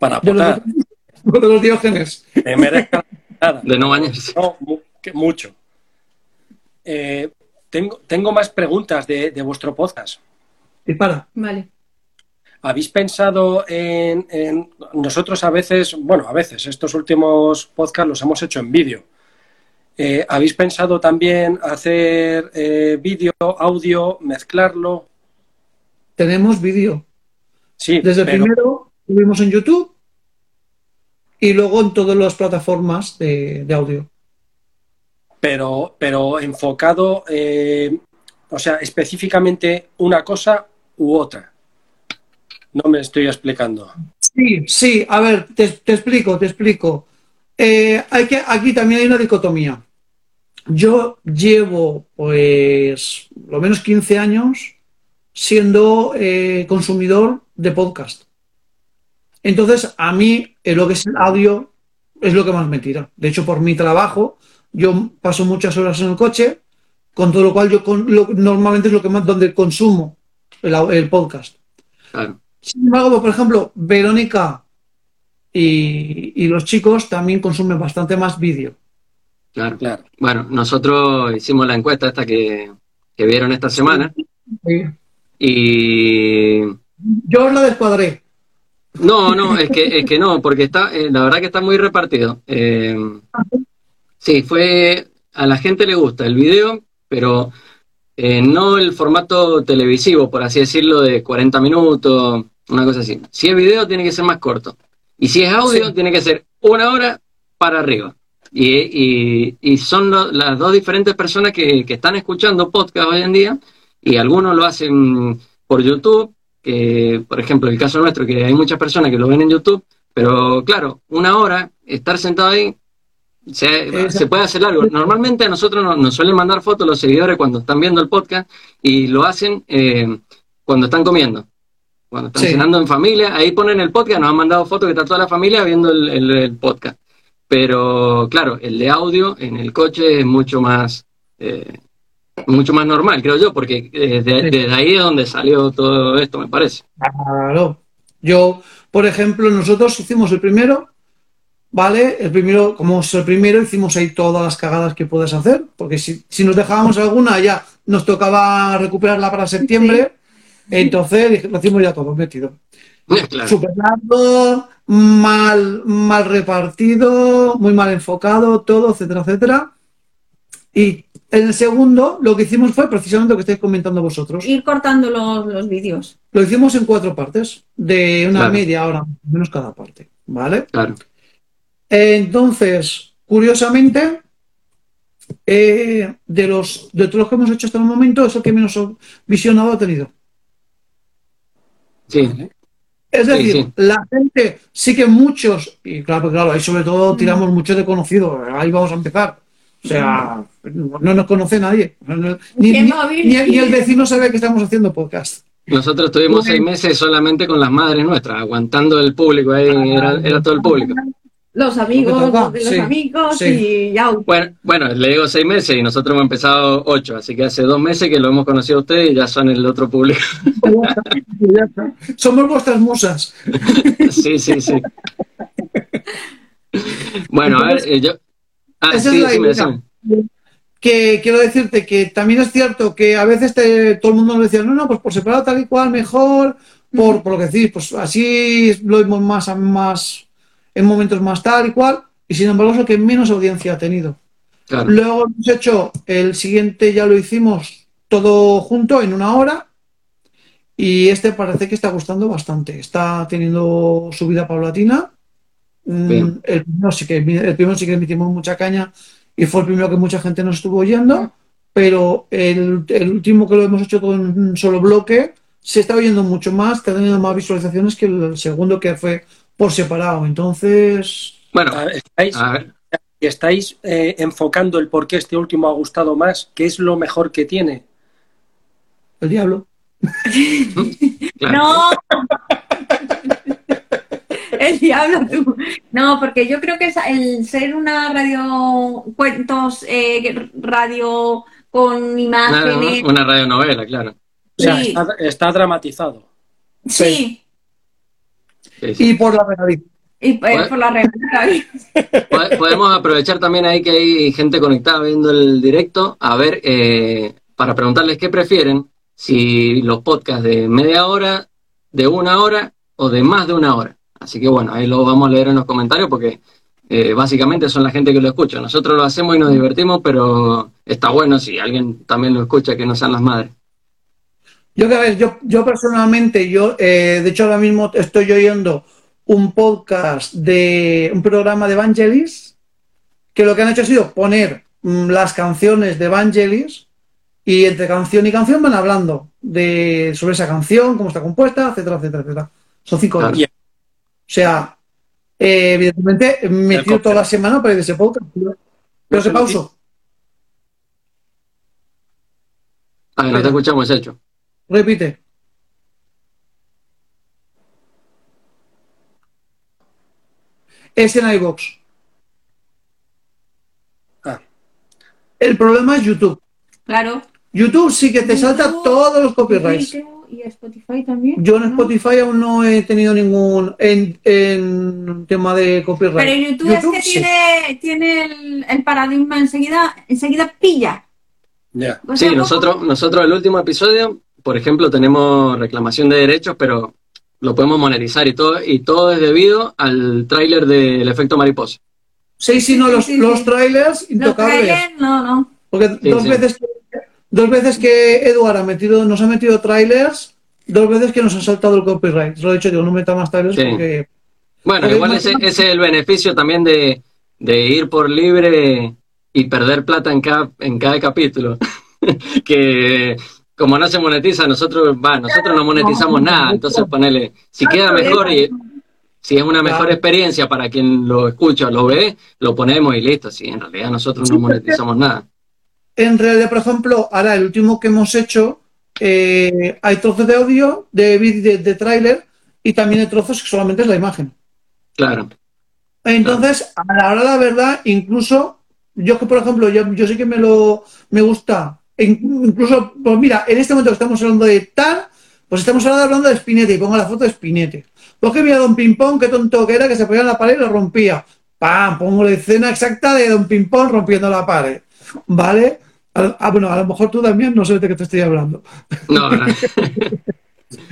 Para De aportar. de los Diógenes. Que merezca nada. De no bañarse. No, que mucho. Eh, tengo, tengo más preguntas de, de vuestro podcast. Dispara. Vale. ¿Habéis pensado en, en- Nosotros a veces, bueno, a veces, estos últimos podcasts los hemos hecho en vídeo. Eh, ¿Habéis pensado también hacer eh, vídeo, audio, mezclarlo? Tenemos vídeo. Sí, Desde el primero subimos en YouTube y luego en todas las plataformas de, de audio. pero, pero enfocado, eh, o sea, específicamente una cosa u otra. No me estoy explicando. Sí, sí, a ver, te, te explico, te explico. Eh, hay que, aquí también hay una dicotomía. Yo llevo, pues, lo menos 15 años siendo eh, consumidor de podcast. Entonces, a mí eh, lo que es el audio es lo que más me tira. De hecho, por mi trabajo, yo paso muchas horas en el coche, con todo lo cual yo con- lo- normalmente es lo que más donde consumo el, el podcast. Claro. Sin embargo, por ejemplo, Verónica y, y los chicos también consumen bastante más vídeo. Claro. Claro. Bueno, nosotros hicimos la encuesta esta que, que vieron esta semana y Yo os la descuadré. no, no, es que, es que no, porque está, eh, la verdad que está muy repartido. Eh, sí, fue, a la gente le gusta el video, pero eh, no el formato televisivo, por así decirlo, de 40 minutos, una cosa así. Si es video, tiene que ser más corto. Y si es audio, Sí. tiene que ser una hora para arriba. Y, y- y son lo- las dos diferentes personas que, que están escuchando podcast hoy en día, y algunos lo hacen por YouTube, que por ejemplo el caso nuestro, que hay muchas personas que lo ven en YouTube, pero claro, una hora, estar sentado ahí, se, puede hacer largo. Normalmente a nosotros nos, nos suelen mandar fotos los seguidores cuando están viendo el podcast y lo hacen eh, cuando están comiendo. Cuando están Sí. cenando en familia, ahí ponen el podcast, nos han mandado fotos que está toda la familia viendo el, el- el podcast. Pero claro, el de audio en el coche es mucho más, eh, mucho más normal, creo yo, porque eh, de- Sí. desde ahí es donde salió todo esto, me parece. Claro. Yo, por ejemplo, nosotros hicimos el primero, ¿vale? El primero, como es el primero, hicimos ahí todas las cagadas que puedes hacer, porque si, si nos dejábamos alguna ya nos tocaba recuperarla para septiembre, entonces lo hicimos ya todo metido. Claro. Súper largo, mal, mal repartido, muy mal enfocado, todo, etcétera, etcétera. Y en el segundo, lo que hicimos fue precisamente lo que estáis comentando vosotros. Ir cortando los, los vídeos. Lo hicimos en cuatro partes, de una Claro. media hora, más o menos cada parte, ¿vale? Claro. Entonces, curiosamente, eh, de los de todos los que hemos hecho hasta el momento, es el que menos visionado ha tenido. Sí, Es decir, sí. la gente, sí que muchos, y claro, claro, ahí sobre todo tiramos mucho de conocido, ahí vamos a empezar. O sea, no nos conoce nadie. Ni, ¿Qué ni- móvil? ni- ni el vecino sabe que estamos haciendo podcast. nosotros tuvimos seis meses solamente con las madres nuestras, aguantando el público, ahí era, era todo el público. Los amigos, los de los sí, amigos sí. y ya. Bueno, bueno, le digo seis meses y nosotros hemos empezado ocho, así que hace dos meses que lo hemos conocido a ustedes y ya son el otro público. Somos vuestras musas. Sí, sí, sí. Bueno, a ver, eh, yo... Ah, Esa sí, es la sí, idea. que quiero decirte que también es cierto que a veces te- todo el mundo nos decía, no, no, pues por separado tal y cual, mejor, por, por lo que decís, pues así lo vemos más, más en momentos más tal y cual, y sin embargo es lo que menos audiencia ha tenido. Claro, Luego hemos hecho el siguiente, ya lo hicimos todo junto en una hora, y este parece que está gustando bastante, está teniendo su vida paulatina. Mm, Bien. El primero, sí que, el primero sí que emitimos mucha caña y fue el primero que mucha gente nos estuvo oyendo, pero el, el último que lo hemos hecho todo en un solo bloque se está oyendo mucho más, está teniendo más visualizaciones que el segundo que fue por separado. Entonces, bueno, ¿Estáis, a ver, estáis eh, enfocando el por qué este último ha gustado más? ¿Qué es lo mejor que tiene? el diablo. claro. No. El diablo tú. No, porque yo creo que es el ser una radio, cuentos, eh, radio con imágenes. una radionovela, claro. O sea, Sí. está, está dramatizado. Sí, Sí, Y por la nariz. y eh, Bueno. por la. Pod- Podemos aprovechar también ahí que hay gente conectada viendo el directo, a ver, eh, para preguntarles qué prefieren, si los podcasts de media hora, de una hora o de más de una hora. Así que bueno, ahí lo vamos a leer en los comentarios porque eh, básicamente son la gente que lo escucha. Nosotros lo hacemos y nos divertimos, pero está bueno si alguien también lo escucha que no sean las madres. Yo, que a ver, yo, yo personalmente, yo, eh, de hecho ahora mismo estoy oyendo un podcast de un programa de Evangelis, que lo que han hecho ha sido poner mm, las canciones de Evangelis y entre canción y canción van hablando. de, sobre esa canción, cómo está compuesta, etcétera, etcétera, etcétera. Son cinco horas. O sea, eh, evidentemente me cóctel. toda la semana para ir de ese podcast. Pero No se pauso. A ver, no te escuchamos, hecho. Repite. Es en iVoox. Ah. El problema es YouTube. Claro. YouTube sí que te salta todos los copyrights. Y Spotify también. Yo en ¿no? Spotify aún no he tenido ningún en, en tema de copyright. Pero YouTube, es que sí. tiene, tiene el, el paradigma enseguida, enseguida pilla. Ya. O sea, Sí, nosotros, nosotros el último episodio, por ejemplo, tenemos reclamación de derechos, pero lo podemos monetizar y todo, y todo es debido al tráiler del efecto mariposa. Sí, sí, no, los, sí, los sí. trailers Los intocables. trailers, no, no. Porque Sí, dos, sí. Veces que, dos veces que Eduard ha metido, nos ha metido trailers, dos veces que nos ha saltado el copyright. Lo he dicho, digo, no meta más trailers Sí. porque. Bueno, Porque igual es ese, ese es el beneficio también de, de ir por libre y perder plata en cada, en cada capítulo. que como no se monetiza, nosotros, va, nosotros no monetizamos nada, entonces ponele, si queda Claro, mejor y si es una mejor Claro. experiencia para quien lo escucha o lo ve, lo ponemos y listo. Si en realidad nosotros no monetizamos nada. En realidad, por ejemplo, ahora el último que hemos hecho, eh, hay trozos de audio, de vídeo, de, de tráiler, y también hay trozos que solamente es la imagen. Claro. Entonces, a la hora de la verdad, incluso, yo que por ejemplo, yo, yo sí que me lo me gusta, incluso, pues mira, en este momento que estamos hablando de tal, pues estamos ahora hablando de Spinete, y pongo la foto de Spinete. Pues que mira Don Pimpón, qué tonto que era, que se ponía en la pared y lo rompía. ¡Pam! Pongo la escena exacta de Don Pimpón rompiendo la pared. ¿Vale? Ah, bueno, a lo mejor tú también no sé de qué te estoy hablando. No, no.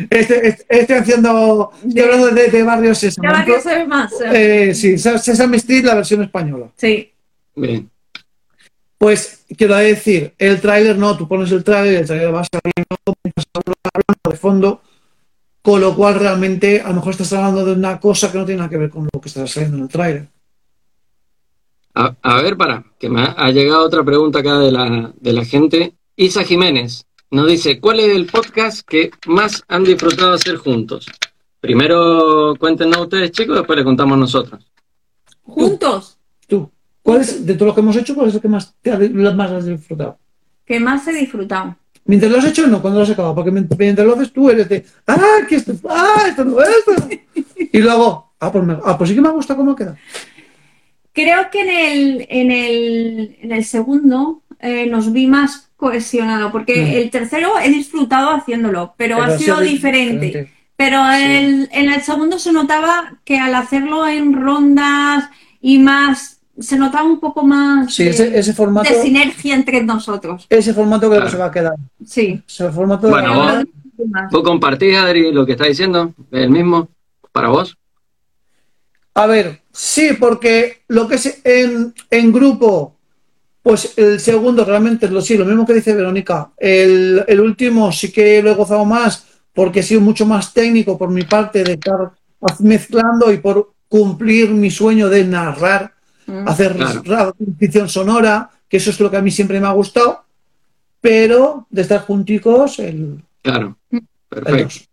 Este, este- estoy haciendo, estoy hablando de, de Barrio Sésamo. Ya va que se ve más. eh. Eh, sí, Sesame Street, la versión española. Sí. Bien. Pues quiero decir, el tráiler no, tú pones el tráiler, el tráiler va saliendo de fondo, con lo cual realmente a lo mejor estás hablando de una cosa que no tiene nada que ver con lo que estás saliendo en el tráiler. A, a ver, para, que me ha, ha llegado otra pregunta acá de la, de la gente. Isa Jiménez nos dice, ¿cuál es el podcast que más han disfrutado hacer juntos? Primero cuéntenos ustedes, chicos, después le contamos nosotros. Juntos. ¿Cuál es, de todo lo que hemos hecho, cuál es el que más, te ha- más has disfrutado? Que más he disfrutado. Mientras lo has hecho, no, cuando lo has acabado, porque mient- mientras lo haces tú eres de, ah, que esto, ah, esto no, esto no". Y luego, ah, pues, me- ah, pues sí que me gusta cómo queda. Creo que en el, en el, en el segundo eh, nos vi más cohesionado, porque Mm. el tercero he disfrutado haciéndolo, pero, ha sido di- diferente. Pero el- en el segundo se notaba que al hacerlo en rondas y más, se notaba un poco más Sí, de, ese, ese formato, de sinergia entre nosotros. ese formato creo que se va a quedar. Sí. Ese formato Bueno, de- vos-. ¿Vos compartís, Adri, lo que está diciendo? ¿El mismo? ¿Para vos? A ver, sí, porque lo que es en, en grupo, pues el segundo realmente es lo, sí, lo mismo que dice Verónica. El, el último sí que lo he gozado más porque he sido mucho más técnico por mi parte de estar mezclando y por cumplir mi sueño de narrar, Mm. hacer Claro. ficción sonora, que eso es lo que a mí siempre me ha gustado, pero de estar junticos, el, Claro. el Perfecto. dos.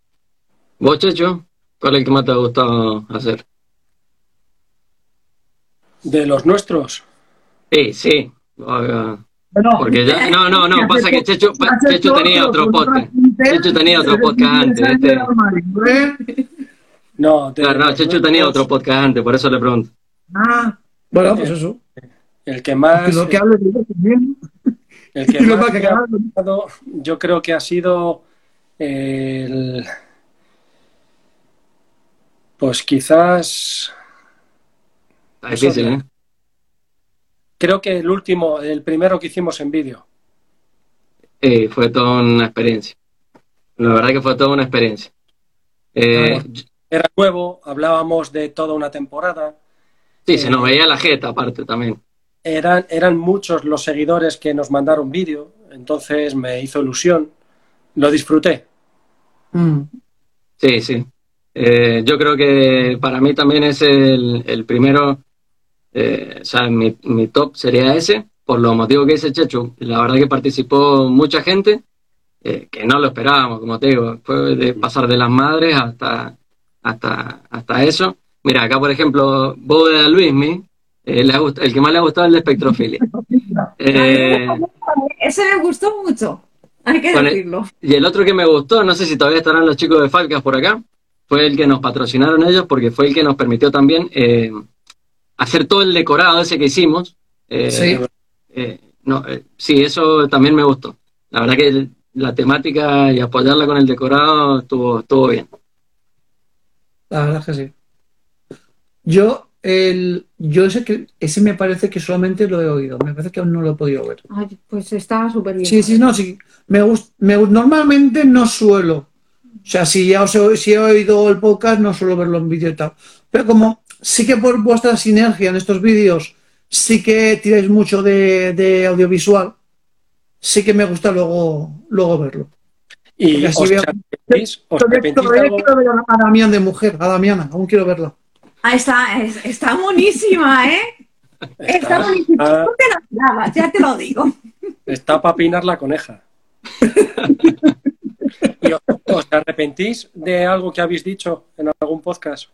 ¿Vos, Checho? ¿Cuál es el que más te ha gustado hacer? De los nuestros. Sí, sí. Bueno, Porque ya, no, no, no, pasa que Checho, Checho hecho tenía otro podcast. otra gente, Checho tenía otro podcast antes, este. ¿eh? No, no, los Checho tenía otro podcast antes, por eso le pregunto. Ah, bueno, pues eso. El que más, lo que hables de ellos también. el que más que ha gustado, yo creo que ha sido el. Pues quizás. Difícil, ¿eh? Creo que el último, el primero que hicimos en vídeo. Eh, fue toda una experiencia. La verdad que fue toda una experiencia. Eh, Claro. Era nuevo, hablábamos de toda una temporada. Sí, se nos veía la jeta aparte también. Eran, eran muchos los seguidores que nos mandaron vídeo, entonces me hizo ilusión. Lo disfruté. Mm. Sí, sí. Eh, yo creo que para mí también es el, el primero, eh, o sea, mi, mi top sería ese, por los motivos que dice Chechu. La verdad que participó mucha gente eh, que no lo esperábamos, como te digo, fue de pasar de las madres hasta, hasta, hasta eso. Mira, acá por ejemplo, Bóveda Luismi, eh, le ha gust- el que más le ha gustado es el de espectrofilia. Eh, Ese me gustó mucho, hay que el- decirlo. y el otro que me gustó, no sé si todavía estarán los chicos de Falcas por acá, fue el que nos patrocinaron ellos porque fue el que nos permitió también eh, hacer todo el decorado ese que hicimos. Eh, Sí. eh, no, eh, sí, eso también me gustó. La verdad que el- la temática y apoyarla con el decorado estuvo, estuvo bien. La verdad es que sí. Yo, el, yo ese, que, ese me parece que solamente lo he oído. Me parece que aún no lo he podido ver. Ay, pues está súper bien. Sí, sí, no, sí. Me gust- me normalmente no suelo. O sea, si ya os he, si he oído el podcast, no suelo verlo en vídeo y tal. Pero como sí que por vuestra sinergia en estos vídeos, sí que tiráis mucho de, de audiovisual, sí que me gusta luego, luego verlo. Y os veo- os Todavía, quiero ver a Damián de mujer, a Damiana, aún quiero verla. Ah, está, es- está buenísima, ¿eh? Está buenísima. Ah. No te la esperabas, ya te lo digo. Está para pinar la coneja. ¿Y os, os arrepentís de algo que habéis dicho en algún podcast?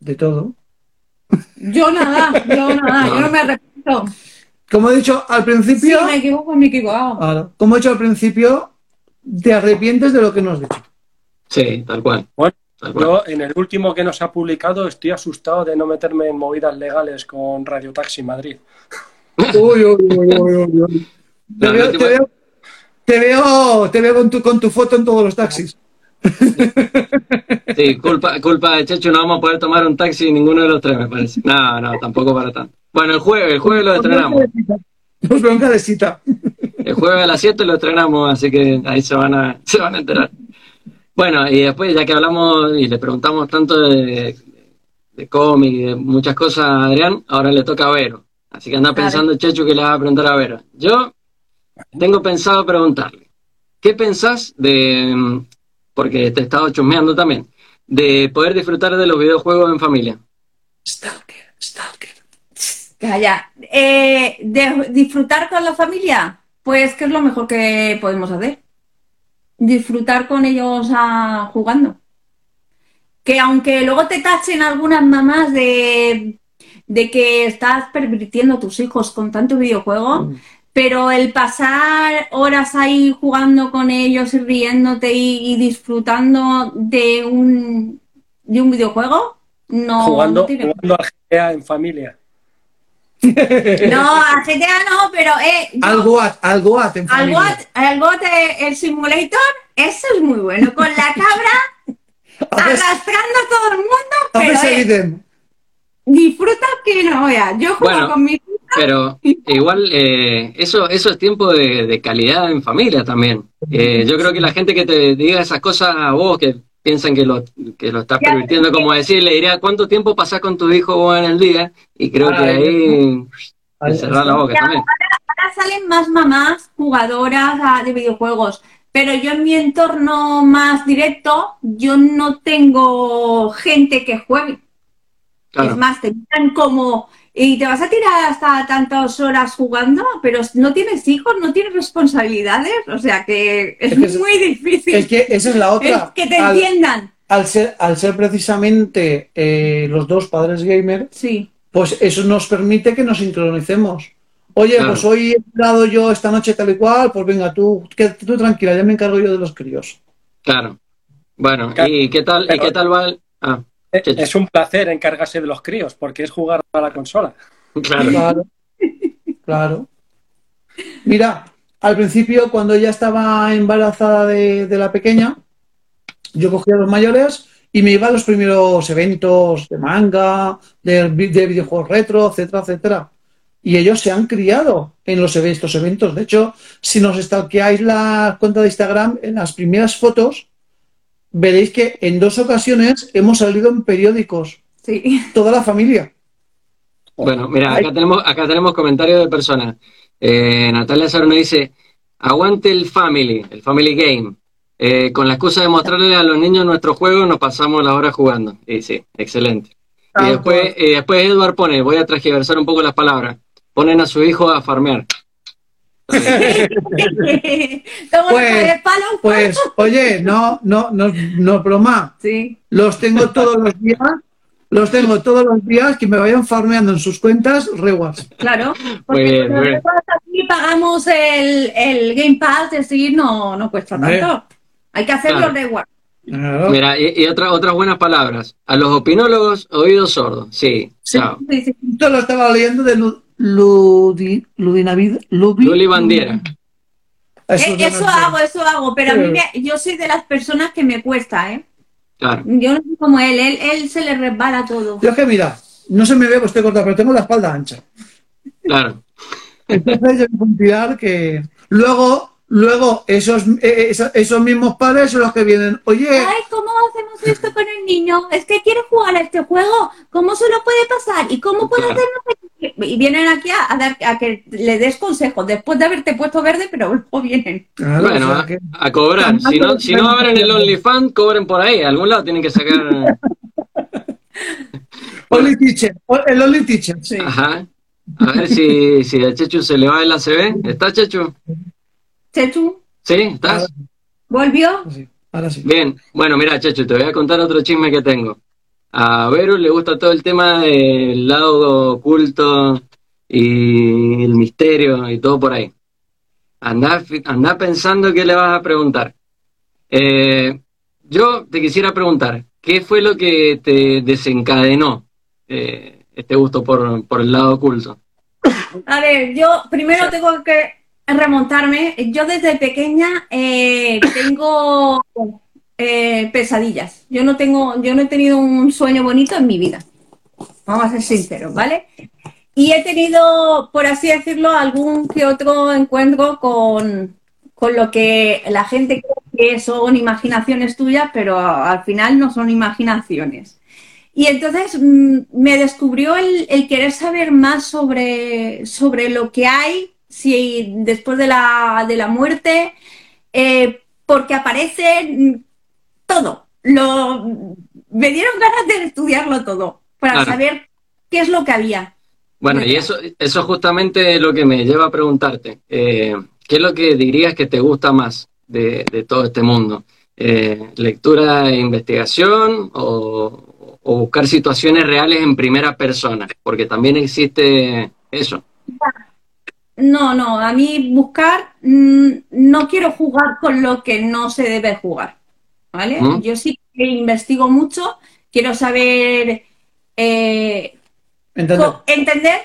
De todo. Yo nada, yo nada, yo no me arrepiento. Como he dicho al Sí, principio, me equivoco, me he equivocado. ahora, como he dicho al principio, te arrepientes de lo que nos has dicho. Sí, tal cual. Bueno, tal cual. Yo, en el último que nos ha publicado, estoy asustado de no meterme en movidas legales con Radio Taxi Madrid. Uy, uy, uy, uy, uy, uy. Te, veo, te veo, te veo, te veo con tu, con tu foto en todos los taxis. Sí, culpa, culpa de Checho, no vamos a poder tomar un taxi ninguno de los tres, me parece. No, no, tampoco para tanto. Bueno, el jueves, el jueves lo estrenamos. Nos veo en cabecita. El jueves a las 7 lo estrenamos, así que ahí se van a, se van a enterar. Bueno, y después, ya que hablamos y le preguntamos tanto de, de cómic y de muchas cosas a Adrián, ahora le toca a Vero. Así que anda pensando, Checho, que le va a preguntar a Vero. Yo tengo pensado preguntarle, ¿qué pensás de, porque te he estado chusmeando también, de poder disfrutar de los videojuegos en familia? Stalker, Stalker. Calla. Eh, de disfrutar con la familia, pues ¿qué es lo mejor que podemos hacer? Disfrutar con ellos ah, jugando. Que aunque luego te tachen algunas mamás de, de que estás pervirtiendo a tus hijos con tanto videojuego, pero el pasar horas ahí jugando con ellos y riéndote y, y disfrutando de un, de un videojuego, no, jugando, no tiene jugando GTA en familia. No, a GTA no, pero eh, yo- Al Goat, al Goat en al. Goat, al Goat, eh, el simulator, eso es muy bueno. Con la cabra arrastrando a todo el mundo, pero eh, disfruta que no veas. Yo juego Bueno. con mi Pero igual eh, eso, eso es tiempo de, de calidad en familia también. Eh, yo creo que la gente que te diga esas cosas a vos, que piensan que lo, que lo estás pervirtiendo, como decir, le diría, ¿cuánto tiempo pasás con tu hijo vos en el día? Y creo que Ay, ahí cerrar la boca Ya, también. Ahora salen más mamás jugadoras ah, de videojuegos, pero yo en mi entorno más directo, yo no tengo gente que juegue. Es más, te miran como, y te vas a tirar hasta tantas horas jugando, pero no tienes hijos, no tienes responsabilidades, o sea que es, que muy difícil Es que esa es la Es otra. que te Al- entiendan. al ser, al ser precisamente eh, los dos padres gamer, Sí, pues eso nos permite que nos sincronicemos. Oye, Claro. pues hoy he jugado yo esta noche tal y cual, pues venga tú, quédate tú tranquila, ya me encargo yo de los críos. claro. Bueno, Claro. ¿y qué tal, y qué tal va el... Ah. Es un placer encargarse de los críos, porque es jugar a la consola. claro. Claro, claro. Mira, al principio, cuando ya estaba embarazada de, de la pequeña, yo cogía a los mayores y me iba a los primeros eventos de manga, de, vi- de videojuegos retro, etcétera, etcétera. Y ellos se han criado en los estos eventos. De hecho, si nos stalkeáis la cuenta de Instagram, en las primeras fotos, veréis que en dos ocasiones hemos salido en periódicos, sí. toda la familia. Bueno, mira, acá tenemos, acá tenemos comentarios de personas. Eh, Natalia Sarno dice, aguante el family, el family game. Eh, con la excusa de mostrarle a los niños nuestro juego, nos pasamos la hora jugando. Y sí, excelente. Y después, y después Edward pone, voy a transgiversar un poco las palabras, ponen a su hijo a farmear. Pues- palo. Pues, oye, no, no, no, no broma. Sí. Los tengo todos los días, los tengo todos los días que me vayan farmeando en sus cuentas rewards. Claro, Muy porque bien, nosotros aquí pagamos el, el Game Pass, es decir, no, no cuesta tanto. Hay que hacerlo Claro. de igual. Claro. Mira, y, y otra- otras buenas palabras. A los opinólogos, oídos sordos. Sí, Sí. chao. Sí, sí. Esto lo estaba leyendo de Ludi, Ludinavid, Lubi- Luli Bandiera. Eso, Eh, no eso sé. hago, eso hago, pero a mí Sí. me- yo soy de las personas que me cuesta, ¿eh? Claro. Yo no soy como él, él, él se le resbala todo. Yo es que mira, no se me ve, pues estoy corta, pero tengo la espalda ancha. Claro. Entonces yo puedo tirar que luego, luego esos, eh, esos, esos mismos padres son los que vienen, oye, Ay, ¿cómo hacemos esto con el niño? Es que quiere jugar a este juego. ¿Cómo se lo puede pasar? ¿Y cómo puede Claro. hacer? no sé qué? Y vienen aquí a, a dar, a que le des consejos después de haberte puesto verde, pero luego vienen. claro, Bueno, o sea a, que- a cobrar. Si no, si no abren el OnlyFans, cobren por ahí. A algún lado tienen que sacar. Only teacher, el only teacher, sí. Ajá. A ver si, si a Chechu se le va el ACB. ¿Estás, Chechu? Chechu, ¿Sí? ¿Estás? ¿volvió? Sí, ahora sí. Bien. Bueno, mira, Chechu, te voy a contar otro chisme que tengo. A Veru le gusta todo el tema del lado oculto y el misterio y todo por ahí. Anda, anda pensando qué le vas a preguntar. Eh, yo te quisiera preguntar, ¿qué fue lo que te desencadenó eh, este gusto por, por el lado oculto? A ver, yo primero tengo que remontarme. Yo desde pequeña eh, tengo eh, pesadillas. Yo no tengo, yo no he tenido un sueño bonito en mi vida. Vamos a ser sinceros, ¿vale? Y he tenido, por así decirlo, algún que otro encuentro con, con lo que la gente cree que son imaginaciones tuyas, pero al final no son imaginaciones. Y entonces mm, me descubrió el, el querer saber más sobre, sobre lo que hay si después de la, de la muerte, eh, porque aparece todo. Lo, me dieron ganas de estudiarlo todo para Claro. saber qué es lo que había. Bueno, y eso, eso es justamente lo que me lleva a preguntarte. eh, ¿Qué es lo que dirías que te gusta más de, de todo este mundo? Eh, ¿Lectura e investigación o, o buscar situaciones reales en primera persona? Porque también existe eso. No, no, a mí buscar, mm, no quiero jugar con lo que no se debe jugar, ¿vale? ¿Mm? Yo sí que investigo mucho, quiero saber, eh, Entender.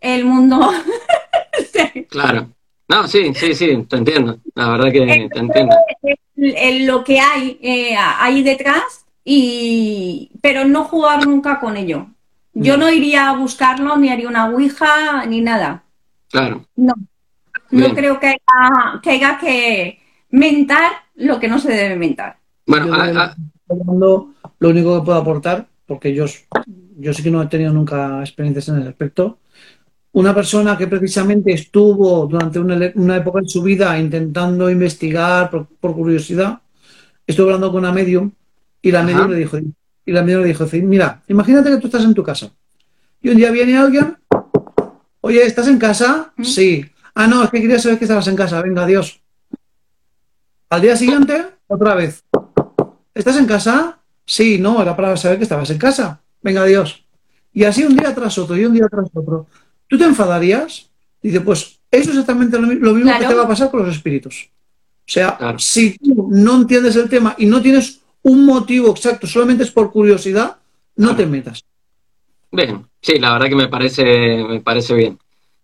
el mundo. Claro. No, sí, sí, sí, te entiendo. La verdad que te entiendo. el- el- lo que hay eh, ahí detrás, y, pero no jugar nunca con ello. Yo no iría a buscarlo, ni haría una ouija, ni nada. Claro. No, no Bien. creo que haya, que haya que mentar lo que no se debe mentar. Bueno, Yo a- de- a- Fernando, lo único que puedo aportar, porque yo, yo sí que no he tenido nunca experiencias en el aspecto, una persona que precisamente estuvo durante una, época en su vida intentando investigar por, por curiosidad, estuvo hablando con una medium y la Ajá. medium le dijo, y la medium le dijo, mira, imagínate que tú estás en tu casa y un día viene alguien, oye, ¿estás en casa? ¿Mm? Sí. Ah, no, es que quería saber que estabas en casa, venga, adiós. Al día siguiente, otra vez. ¿Estás en casa? Sí, no, era para saber que estabas en casa. Venga, adiós. Y así un día tras otro y un día tras otro. ¿Tú te enfadarías? Dice, pues eso es exactamente lo, mi- lo mismo Claro. que te va a pasar con los espíritus. O sea, Claro. si tú no entiendes el tema y no tienes un motivo exacto, solamente es por curiosidad, no Claro. te metas. Bien, sí, la verdad que me parece, me parece bien.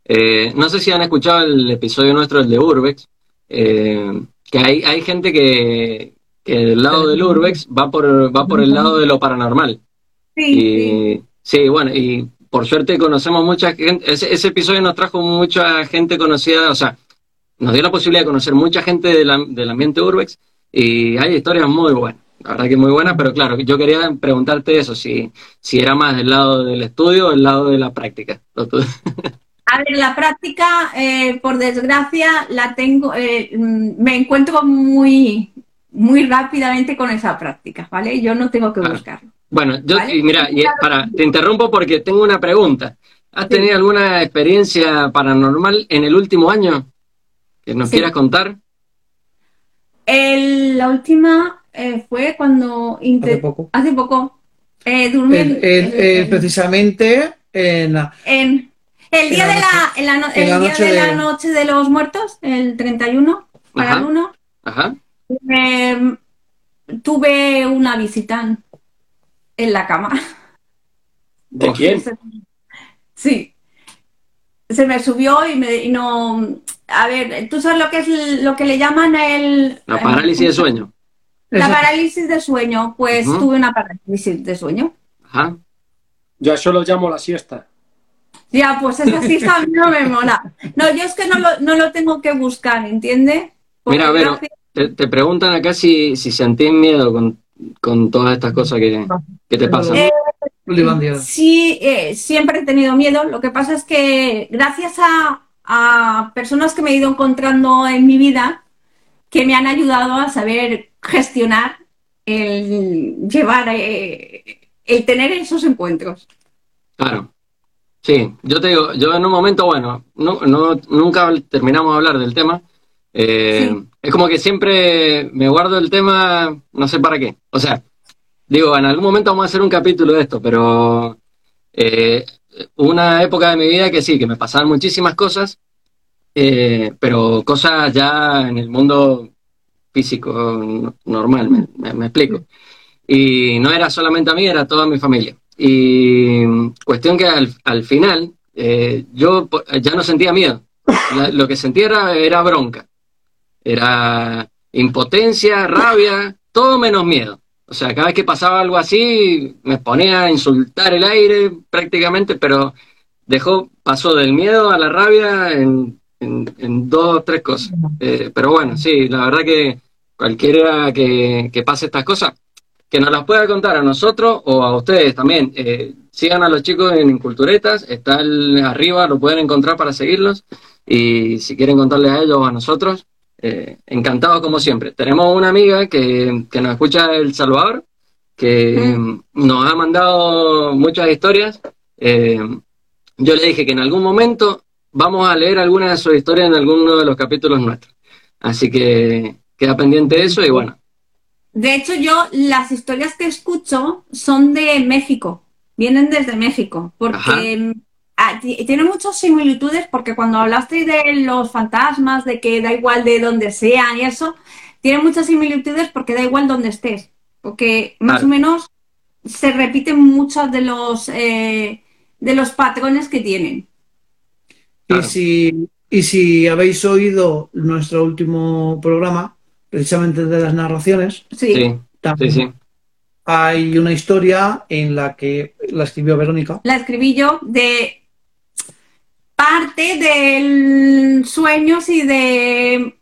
Eh, no sé si han escuchado el episodio nuestro, el de Urbex, eh, que hay, hay gente que, que del lado del Urbex va por, va por el lado de lo paranormal. Sí. Y sí, bueno, y por suerte conocemos mucha gente, ese, ese episodio nos trajo mucha gente conocida, o sea, nos dio la posibilidad de conocer mucha gente del, am- del ambiente Urbex y hay historias muy buenas, la verdad que muy buenas, pero claro, yo quería preguntarte eso, si, si era más del lado del estudio o del lado de la práctica. A ver, la práctica, eh, por desgracia, la tengo, eh, mm, me encuentro muy, muy rápidamente con esa práctica, ¿vale? Yo no tengo que Claro. buscarlo. Bueno, yo, Vale. y mira, y, para, te interrumpo porque tengo una pregunta. ¿Has Sí. tenido alguna experiencia paranormal en el último año? que nos Sí. quieras contar. El- la última eh, fue cuando Hace poco. hace poco, eh, durmiendo- en- precisamente en el en día la de la, en la no- en el día noche de la noche de los muertos, el 31 para Ajá. el 1, Ajá. eh, tuve una visita en la cama. ¿De quién? Sí. Se me subió y, me, y no. A ver, tú sabes lo que es lo que le llaman el. La parálisis de sueño. La parálisis de sueño. Pues tuve una parálisis de sueño. Ajá. Yo a eso lo llamo la siesta. Ya, pues esa sí a mí no me mola. No, yo es que no lo, no lo tengo que buscar, ¿entiendes? Porque Mira, Vero, gracias- te, te preguntan acá si, si sentís miedo con, con todas estas cosas que, que te pasan. Eh. Sí, eh, siempre he tenido miedo. Lo que pasa es que gracias a, a personas que me he ido encontrando en mi vida, que me han ayudado a saber gestionar el llevar, eh, el tener esos encuentros. Claro. Sí, yo te digo, yo en un momento, bueno, no, no- nunca terminamos de hablar del tema. Eh, Sí. Es como que siempre me guardo el tema, no sé para qué. O sea, digo, en algún momento vamos a hacer un capítulo de esto, pero eh, una época de mi vida que sí, que me pasaban muchísimas cosas, eh, pero cosas ya en el mundo físico no- normal, me, me- explico. Y no era solamente a mí, era toda mi familia. Y cuestión que al, al final eh, yo ya no sentía miedo. Lo que sentía era, era bronca. Era impotencia, rabia, todo menos miedo. O sea, cada vez que pasaba algo así, me ponía a insultar el aire prácticamente, pero dejó, pasó del miedo a la rabia en, en- en dos o tres cosas. Eh, pero bueno, sí, la verdad que cualquiera que, que pase estas cosas, que nos las pueda contar a nosotros o a ustedes también. Eh, sigan a los chicos en Inculturetas, está el- arriba, lo pueden encontrar para seguirlos. Y si quieren contarles a ellos o a nosotros, eh, encantados como siempre. Tenemos una amiga que, que nos escucha de El Salvador, que nos ha mandado muchas historias. Eh, yo le dije que en algún momento vamos a leer alguna de sus historias en alguno de los capítulos nuestros. Así que queda pendiente eso y bueno, De hecho, yo las historias que escucho son de México, vienen desde México, porque ah, ti- tiene muchas similitudes, porque cuando hablaste de los fantasmas, de que da igual de donde sean y eso, tiene muchas similitudes porque da igual donde estés, porque más o menos se repiten muchos de los eh, de los patrones que tienen. Claro. Y si, y si habéis oído nuestro último programa, precisamente de las narraciones, Sí, sí, sí, también sí. hay una historia en la que la escribió Verónica. la escribí yo de parte del sueños y de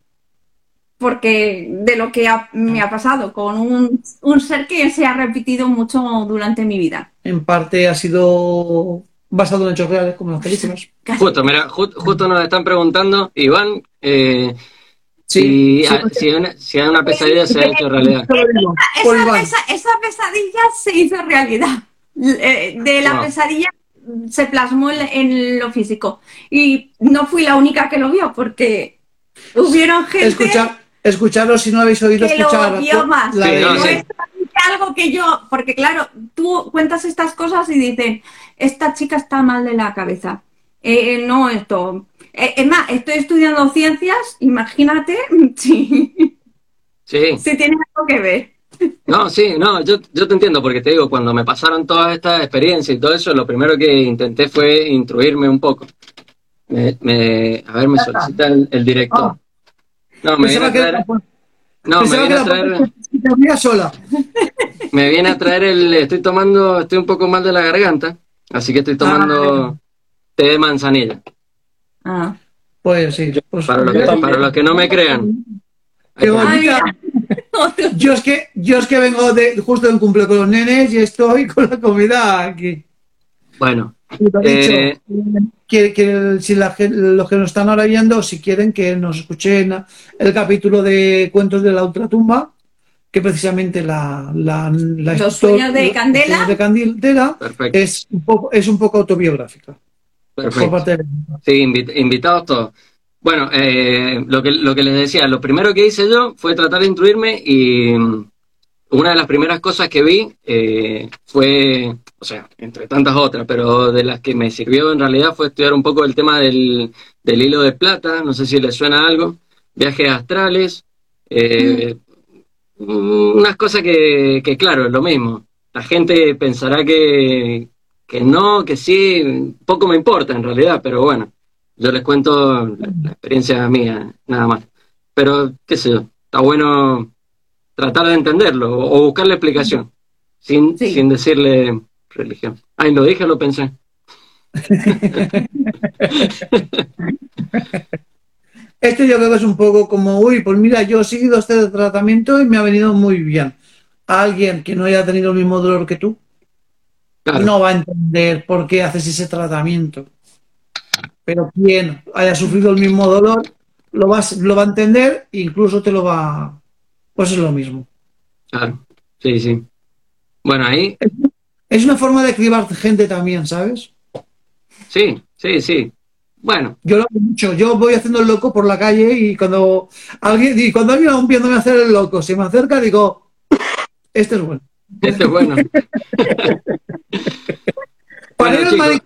porque de lo que ha- me ha pasado con un, un ser que se ha repetido mucho durante mi vida. En parte ha sido basado en hechos reales, como las películas. Justo, mira, ju- justo nos están preguntando, Iván, eh, Sí, si, sí, si, una, si una pesadilla se ha hecho realidad. por Esa, pesa- esa pesadilla se hizo realidad. Eh, De la Wow. pesadilla se plasmó en, en lo físico. Y no fui la única que lo vio, porque hubieron gente Escuchar, escucharlo si no habéis oído que escuchar. lo vio más. la Sí, de- no, No sí. Algo que yo, porque claro, tú cuentas estas cosas y dicen, esta chica está mal de la cabeza. Eh, no esto. Eh, es más, estoy estudiando ciencias, imagínate si, Sí, si tiene algo que ver. no, sí, no, yo, yo te entiendo, porque te digo, cuando me pasaron todas estas experiencias y todo eso, lo primero que intenté fue instruirme un poco. Me, me- a ver, me solicita el, el director. No, me viene a traer, no, me pensaba viene a la traer, dormía sola. me viene a traer el, estoy tomando, estoy un poco mal de la garganta, así que estoy tomando té de manzanilla. Ah. Pues sí. Pues, Para los que, para los que no me crean. Qué bonita. Yo es que, yo es que vengo de justo en cumple con los nenes y estoy con la comida aquí. Bueno, Eh, dicho, que, que si la los que nos están ahora viendo, si quieren que nos escuchen el capítulo de Cuentos de la Ultratumba, que precisamente la, la, la Los sueños de los Candela. sueños de Candela es un poco, es un poco autobiográfica por perfecto. parte de Sí, invi- invitados todos. Bueno, eh, lo, que, lo que les decía, lo primero que hice yo fue tratar de instruirme y una de las primeras cosas que vi eh, fue, o sea, entre tantas otras, pero de las que me sirvió en realidad fue estudiar un poco el tema del, del hilo de plata, no sé si les suena algo, viajes astrales, eh, unas cosas que, claro, es lo mismo. La gente pensará que, que no, que sí, poco me importa en realidad, pero bueno, yo les cuento la, experiencia mía, nada más. Pero, qué sé yo, está bueno tratar de entenderlo o, buscarle explicación, sin, sin decirle religión. Ay, lo dije, lo pensé. Esto yo creo que es un poco como, uy, pues mira, yo he seguido este tratamiento y me ha venido muy bien. alguien que no haya tenido el mismo dolor que tú no va a entender por qué haces ese tratamiento. Pero quien haya sufrido el mismo dolor lo va, lo va a entender e incluso te lo va. Pues es lo mismo. Claro, sí, sí. Bueno, ahí. Es una forma de cribar gente también, ¿sabes? Sí, sí, sí. Bueno. Yo lo hago mucho. Yo voy haciendo el loco por la calle y cuando alguien, y cuando alguien aún viéndome hacer el loco se me acerca, digo, este es bueno. Este es bueno. para ir al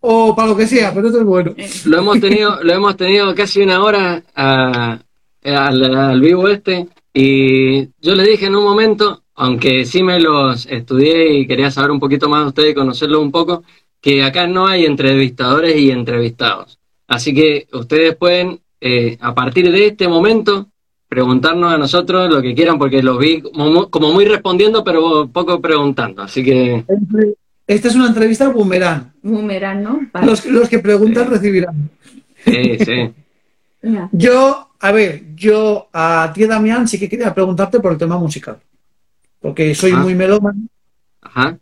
o para lo que sea, pero esto es bueno. Lo hemos tenido, lo hemos tenido casi una hora al, vivo este y yo le dije en un momento, aunque sí me los estudié y quería saber un poquito más de ustedes y conocerlos un poco, que acá no hay entrevistadores y entrevistados. Así que ustedes pueden, eh, a partir de este momento, preguntarnos a nosotros lo que quieran, porque los vi como muy, respondiendo, pero poco preguntando. Así que. Esta es una entrevista boomerang. Boomerang, ¿no? Los, que preguntan recibirán. Sí, sí. Yo, a ver, yo a ti, Damián, sí que quería preguntarte por el tema musical. Porque soy muy melómano. Ajá.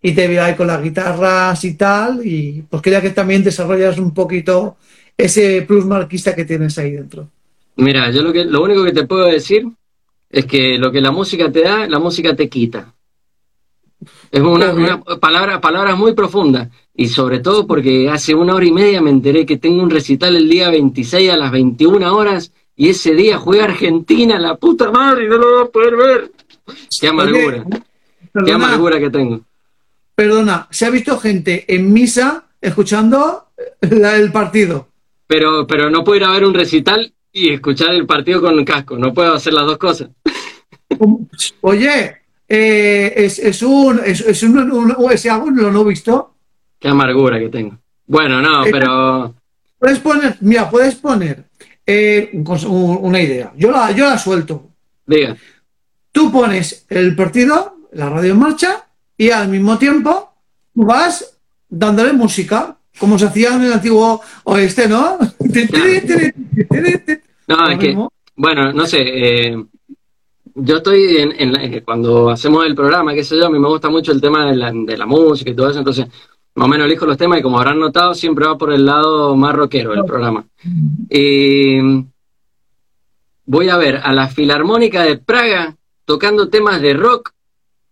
Y te veo ahí con las guitarras y tal. Y pues quería que también desarrollas un poquito ese plus marquista que tienes ahí dentro. Mira, yo lo, que, lo único que te puedo decir es que lo que la música te da, la música te quita. Es una, palabra, palabras muy profunda. Y sobre todo porque hace una hora y media me enteré que tengo un recital el día 26 a las 21 horas y ese día juega Argentina, la puta madre, y no lo voy a poder ver. Qué amargura. Qué amargura que tengo. Perdona, se ha visto gente en misa escuchando el partido. Pero, pero no puedo ir a ver un recital y escuchar el partido con un casco. No puedo hacer las dos cosas. Oye, eh, es, un, es, un, ese algo lo no visto. Qué amargura que tengo. Bueno, no, eh, pero. Puedes poner, mira, puedes poner eh, una idea. Yo la, yo la suelto. Diga. Tú pones el partido, la radio en marcha, y al mismo tiempo vas dándole música como se hacía en el antiguo oeste, ¿no? No, es que, bueno, no sé, eh, yo estoy en, cuando hacemos el programa, qué sé yo, a mí me gusta mucho el tema de la, de la música y todo eso, entonces más o menos elijo los temas y como habrán notado, siempre va por el lado más rockero el programa. Y voy a ver a la Filarmónica de Praga tocando temas de rock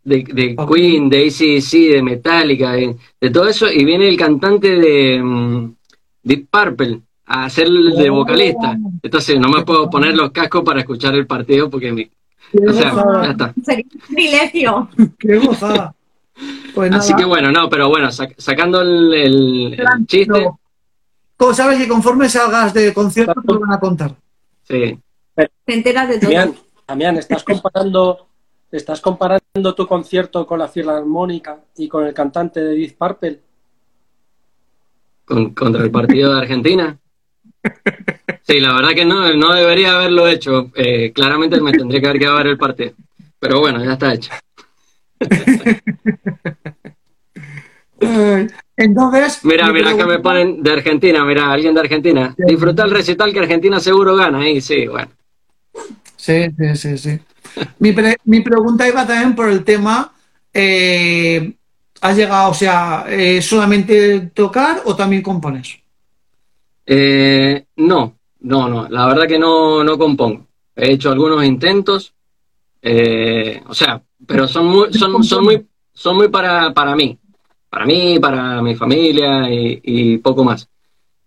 de, de Queen, de ACDC, de Metallica, de, todo eso, y viene el cantante de um, Deep Purple a hacer de oh. vocalista. Entonces no me puedo poner los cascos para escuchar el partido porque me... O sea, ya está. Sería un privilegio. Qué gozada. Pues Así que bueno, no, pero bueno, sacando el, el, chiste. Como sabes que conforme salgas de concierto te lo van a contar. Sí. Te enteras de todo. Damián, estás comparando ¿Estás comparando tu concierto con la filarmónica y con el cantante de Deep Purple? ¿Contra el partido de Argentina? Sí, la verdad que no, no debería haberlo hecho. Eh, claramente me tendría que haber quedado a ver el partido. Pero bueno, ya está hecho. Entonces. Mira, mira que me ponen de Argentina, mira, alguien de Argentina. Disfruta el recital que Argentina seguro gana. Ahí sí, bueno. Sí, sí, sí, sí. Mi, pregunta iba también por el tema, eh, ¿has llegado, o sea, eh, solamente tocar o también compones? Eh, no, no, no, la verdad que no, no compongo. He hecho algunos intentos, o sea, pero son muy, son, son muy, son muy para, para mí, para mí, para mi familia y, poco más.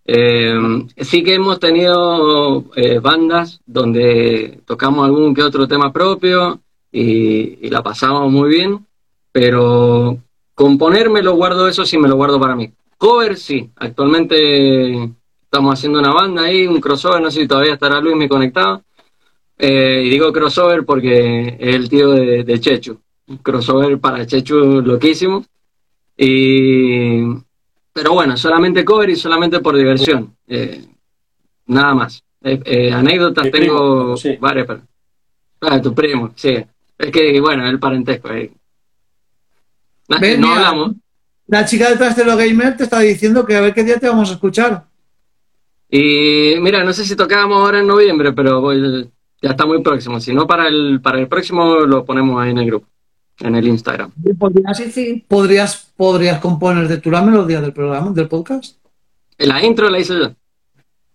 Eh, sí que hemos tenido eh, bandas donde tocamos algún que otro tema propio y, y la pasamos muy bien, pero componer me lo guardo, eso sí me lo guardo para mí. Cover sí, actualmente estamos haciendo una banda ahí, un crossover, no sé si todavía estará Luis me conectado. Eh, y digo crossover porque es el tío de, de Chechu. Un crossover para Chechu loquísimo. Y, pero bueno, solamente cover y solamente por diversión. Eh, nada más. Eh, eh, anécdotas tengo primo, sí. varias. Pero, ah, tu primo, sí. Es que, bueno, el parentesco. eh. No mira. hablamos. La chica detrás de lo gamer te está diciendo que a ver qué día te vamos a escuchar. Y mira, no sé si tocábamos ahora en noviembre, pero voy- ya está muy próximo. Si no, para el, para el próximo lo ponemos ahí en el grupo, en el Instagram. ¿Podrías, Sí, sí. podrías, podrías componerte tú la melodía del programa, del podcast? La intro la hice yo.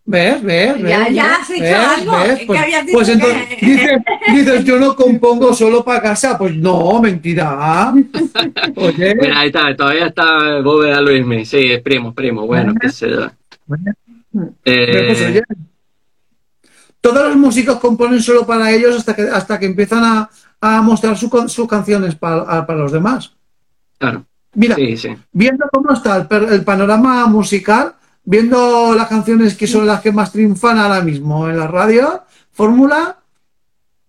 ¿Ves? ¿Ves? ¿Ves? Ya, ya has hecho ¿Ves? algo. ¿Ves? ¿Qué Pues, habías dicho pues entonces que- dices, dices, yo no compongo solo para casa. Pues no, mentira. Oye, Mira, ahí está, todavía está Bóveda Luismi. Sí, es primo, primo. Bueno, qué sé yo. Eh, pues, oye, todos los músicos componen solo para ellos hasta que, hasta que empiezan a, a mostrar su sus canciones para, a- para los demás. claro, Mira, sí, sí. viendo cómo está el, panorama musical, viendo las canciones que son las que más triunfan ahora mismo en la radio, fórmula,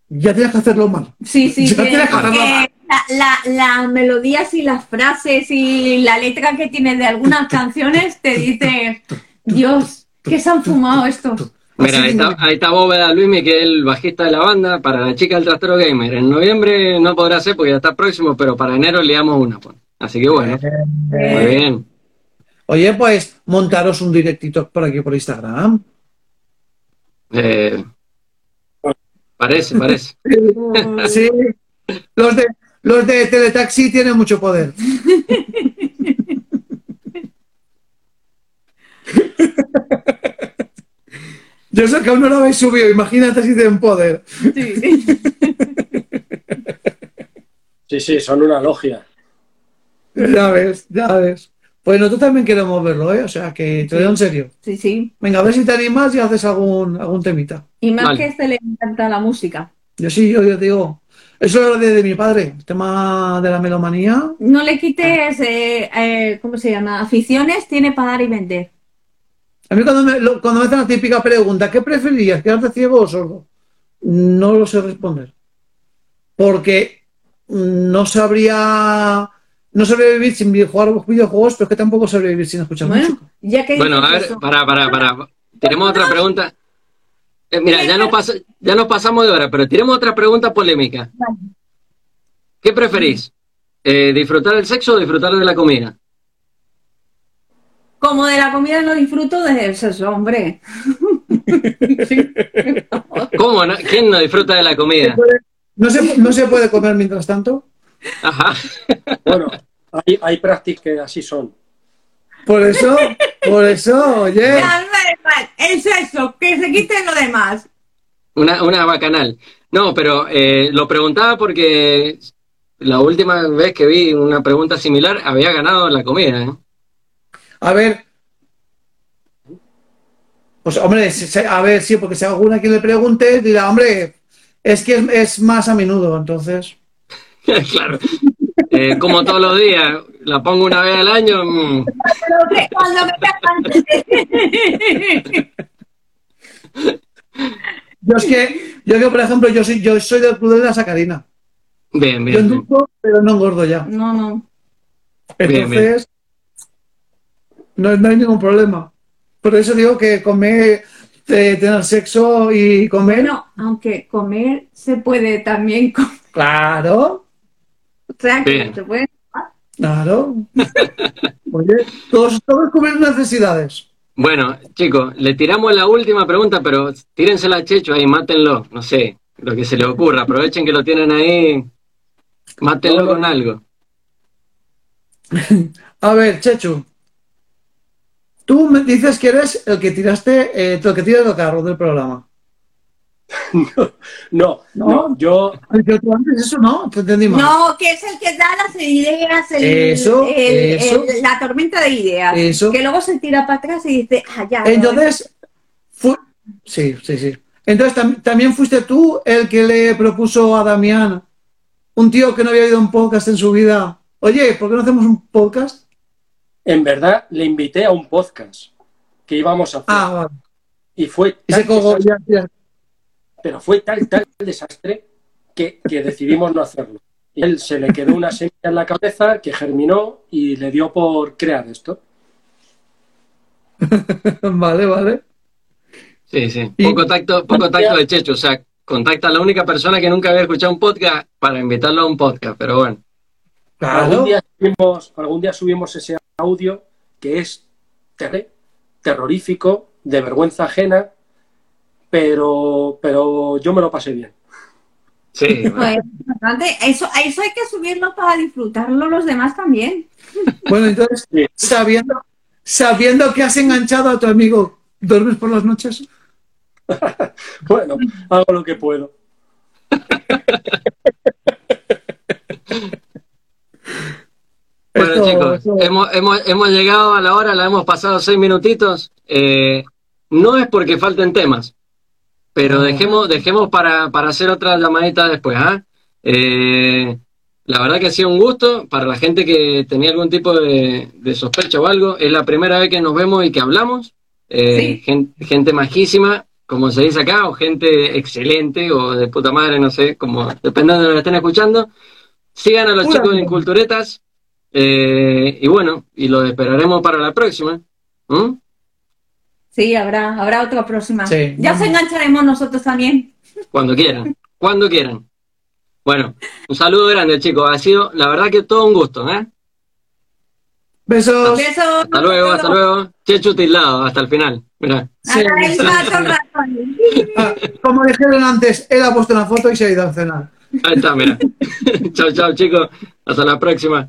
ya tienes que hacerlo mal. Sí, sí, Ya que- tienes que hacerlo que mal. la, la- las melodías y las frases y la letra que tiene de algunas canciones te dice, Dios, ¿qué se han fumado estos? Mira, ahí está, ahí está Bóveda Luismi, que es el bajista de la banda, para la chica del Trastero Gamer. En noviembre no podrá ser porque ya está próximo, pero para enero le damos una. pues. Así que bueno, muy bien. Oye, pues montaros un directito por aquí por Instagram. Eh, parece, parece. Sí, los de, los de Teletaxi tienen mucho poder. Yo sé que aún no lo habéis subido, imagínate si tienen poder. Sí. Sí, sí, son una logia. Ya ves, ya ves. Pues nosotros también queremos verlo, ¿eh? O sea, que te lo digo en serio. sí, sí. Venga, a ver si te animas y haces algún, algún temita. Y más Vale. que se le encanta la música. Yo sí, yo, yo te digo. Eso es lo de, de mi padre, el tema de la melomanía. No le quites, eh, eh, ¿cómo se llama? Aficiones tiene para dar y vender. A mí cuando me, lo- cuando me hacen la típica pregunta, ¿qué preferirías, quedarte ciego o sordo? No lo sé responder. Porque no sabría, no sabría vivir sin jugar videojuegos, pero es que tampoco sabría vivir sin escuchar música. Bueno, ya que Bueno, a ver, eso, para, para, para. Tenemos otra pregunta. Eh, mira, ya nos, pas- ya nos pasamos de hora, pero tenemos otra pregunta polémica. ¿Qué preferís? Eh, ¿Disfrutar del sexo o disfrutar de la comida? Como de la comida no disfruto de eso, hombre. ¿Cómo? no? ¿Quién no disfruta de la comida? ¿No se, no se puede comer mientras tanto? Ajá. Bueno, hay, hay prácticas que así son. Por eso, por eso, oye. Mal, Es eso, que se quiten lo demás. Una, una bacanal. No, pero eh, lo preguntaba porque la última vez que vi una pregunta similar había ganado la comida. ¿eh? A ver. Pues hombre, a ver, sí, porque si alguna que le pregunte, dirá, hombre, es que es, es más a menudo, entonces. claro. Eh, como todos los días, la pongo una vez al año. mm, Yo es que, yo que, por ejemplo, yo soy, yo soy del club de la sacarina. bien, Yo bien. bien. endulzo, pero no engordo ya. No, no. Bien, Entonces, No, no hay ningún problema. Por eso digo que comer, eh, tener sexo y comer, Bueno, aunque comer se puede también comer. claro, O sea, que Bien. se puede. claro. Oye, todos, todos cubren necesidades. Bueno, chicos, le tiramos la última pregunta, pero tírensela a Checho ahí, mátenlo. No sé, lo que se le ocurra. Aprovechen que lo tienen ahí. Mátenlo con algo. A ver, Chechu. Tú me dices que eres el que tiraste, eh, el que tira el carro del programa. no, no, yo. Tú antes, eso no, te entendí mal. No, que es el que da las ideas, el- Eso, el- eso. el- la tormenta de ideas. Eso. Que luego se tira para atrás y dice, ah, ya. Entonces, fu- sí, sí, sí. Entonces tam- también fuiste tú el que le propuso a Damián, un tío que no había oído un podcast en su vida, oye, ¿por qué no hacemos un podcast? En verdad, le invité a un podcast que íbamos a hacer. Ah, y fue tal desastre, pero fue tal, tal desastre que, que decidimos no hacerlo. Y él se le quedó una semilla en la cabeza que germinó y le dio por crear esto. Vale, vale. Sí, sí. Poco tacto, poco tacto de Checho. O sea, contacta a la única persona que nunca había escuchado un podcast para invitarlo a un podcast. Pero bueno, Algún, Claro. día subimos, algún día subimos ese audio que es terre- terrorífico, de vergüenza ajena, pero, pero yo me lo pasé bien. sí. bueno. Pues, eso, eso hay que subirlo para disfrutarlo los demás también. Bueno, entonces, Sí. sabiendo, sabiendo que has enganchado a tu amigo, ¿duermes por las noches? Bueno, hago lo que puedo. Bueno, Esto- chicos, esto- hemos, hemos, hemos llegado a la hora, la hemos pasado seis minutitos. Eh, no es porque falten temas, pero dejemos, dejemos para, para hacer otra llamadita después. ¿ah? Eh, la verdad que ha sido un gusto para la gente que tenía algún tipo de, de sospecha o algo. Es la primera vez que nos vemos y que hablamos. Eh, Sí. gen- gente majísima, como se dice acá, o gente excelente o de puta madre, no sé, como depende de donde lo estén escuchando. Sigan a los Pura chicos de. Inculturetas. Eh, y bueno, y los esperaremos para la próxima. ¿Mm? Sí, habrá, habrá otra próxima. Sí. Ya os engancharemos nosotros también. Cuando quieran, cuando quieran. Bueno, un saludo grande, chicos. Ha sido, la verdad, que todo un gusto. ¿eh? Besos. Besos. Hasta luego, hasta luego. Chechu tildado, hasta el final. Mira. Sí. Ah, como dijeron antes, él ha puesto una foto y se ha ido a cenar. Ahí está, mira. chao, chao, chicos. Hasta la próxima.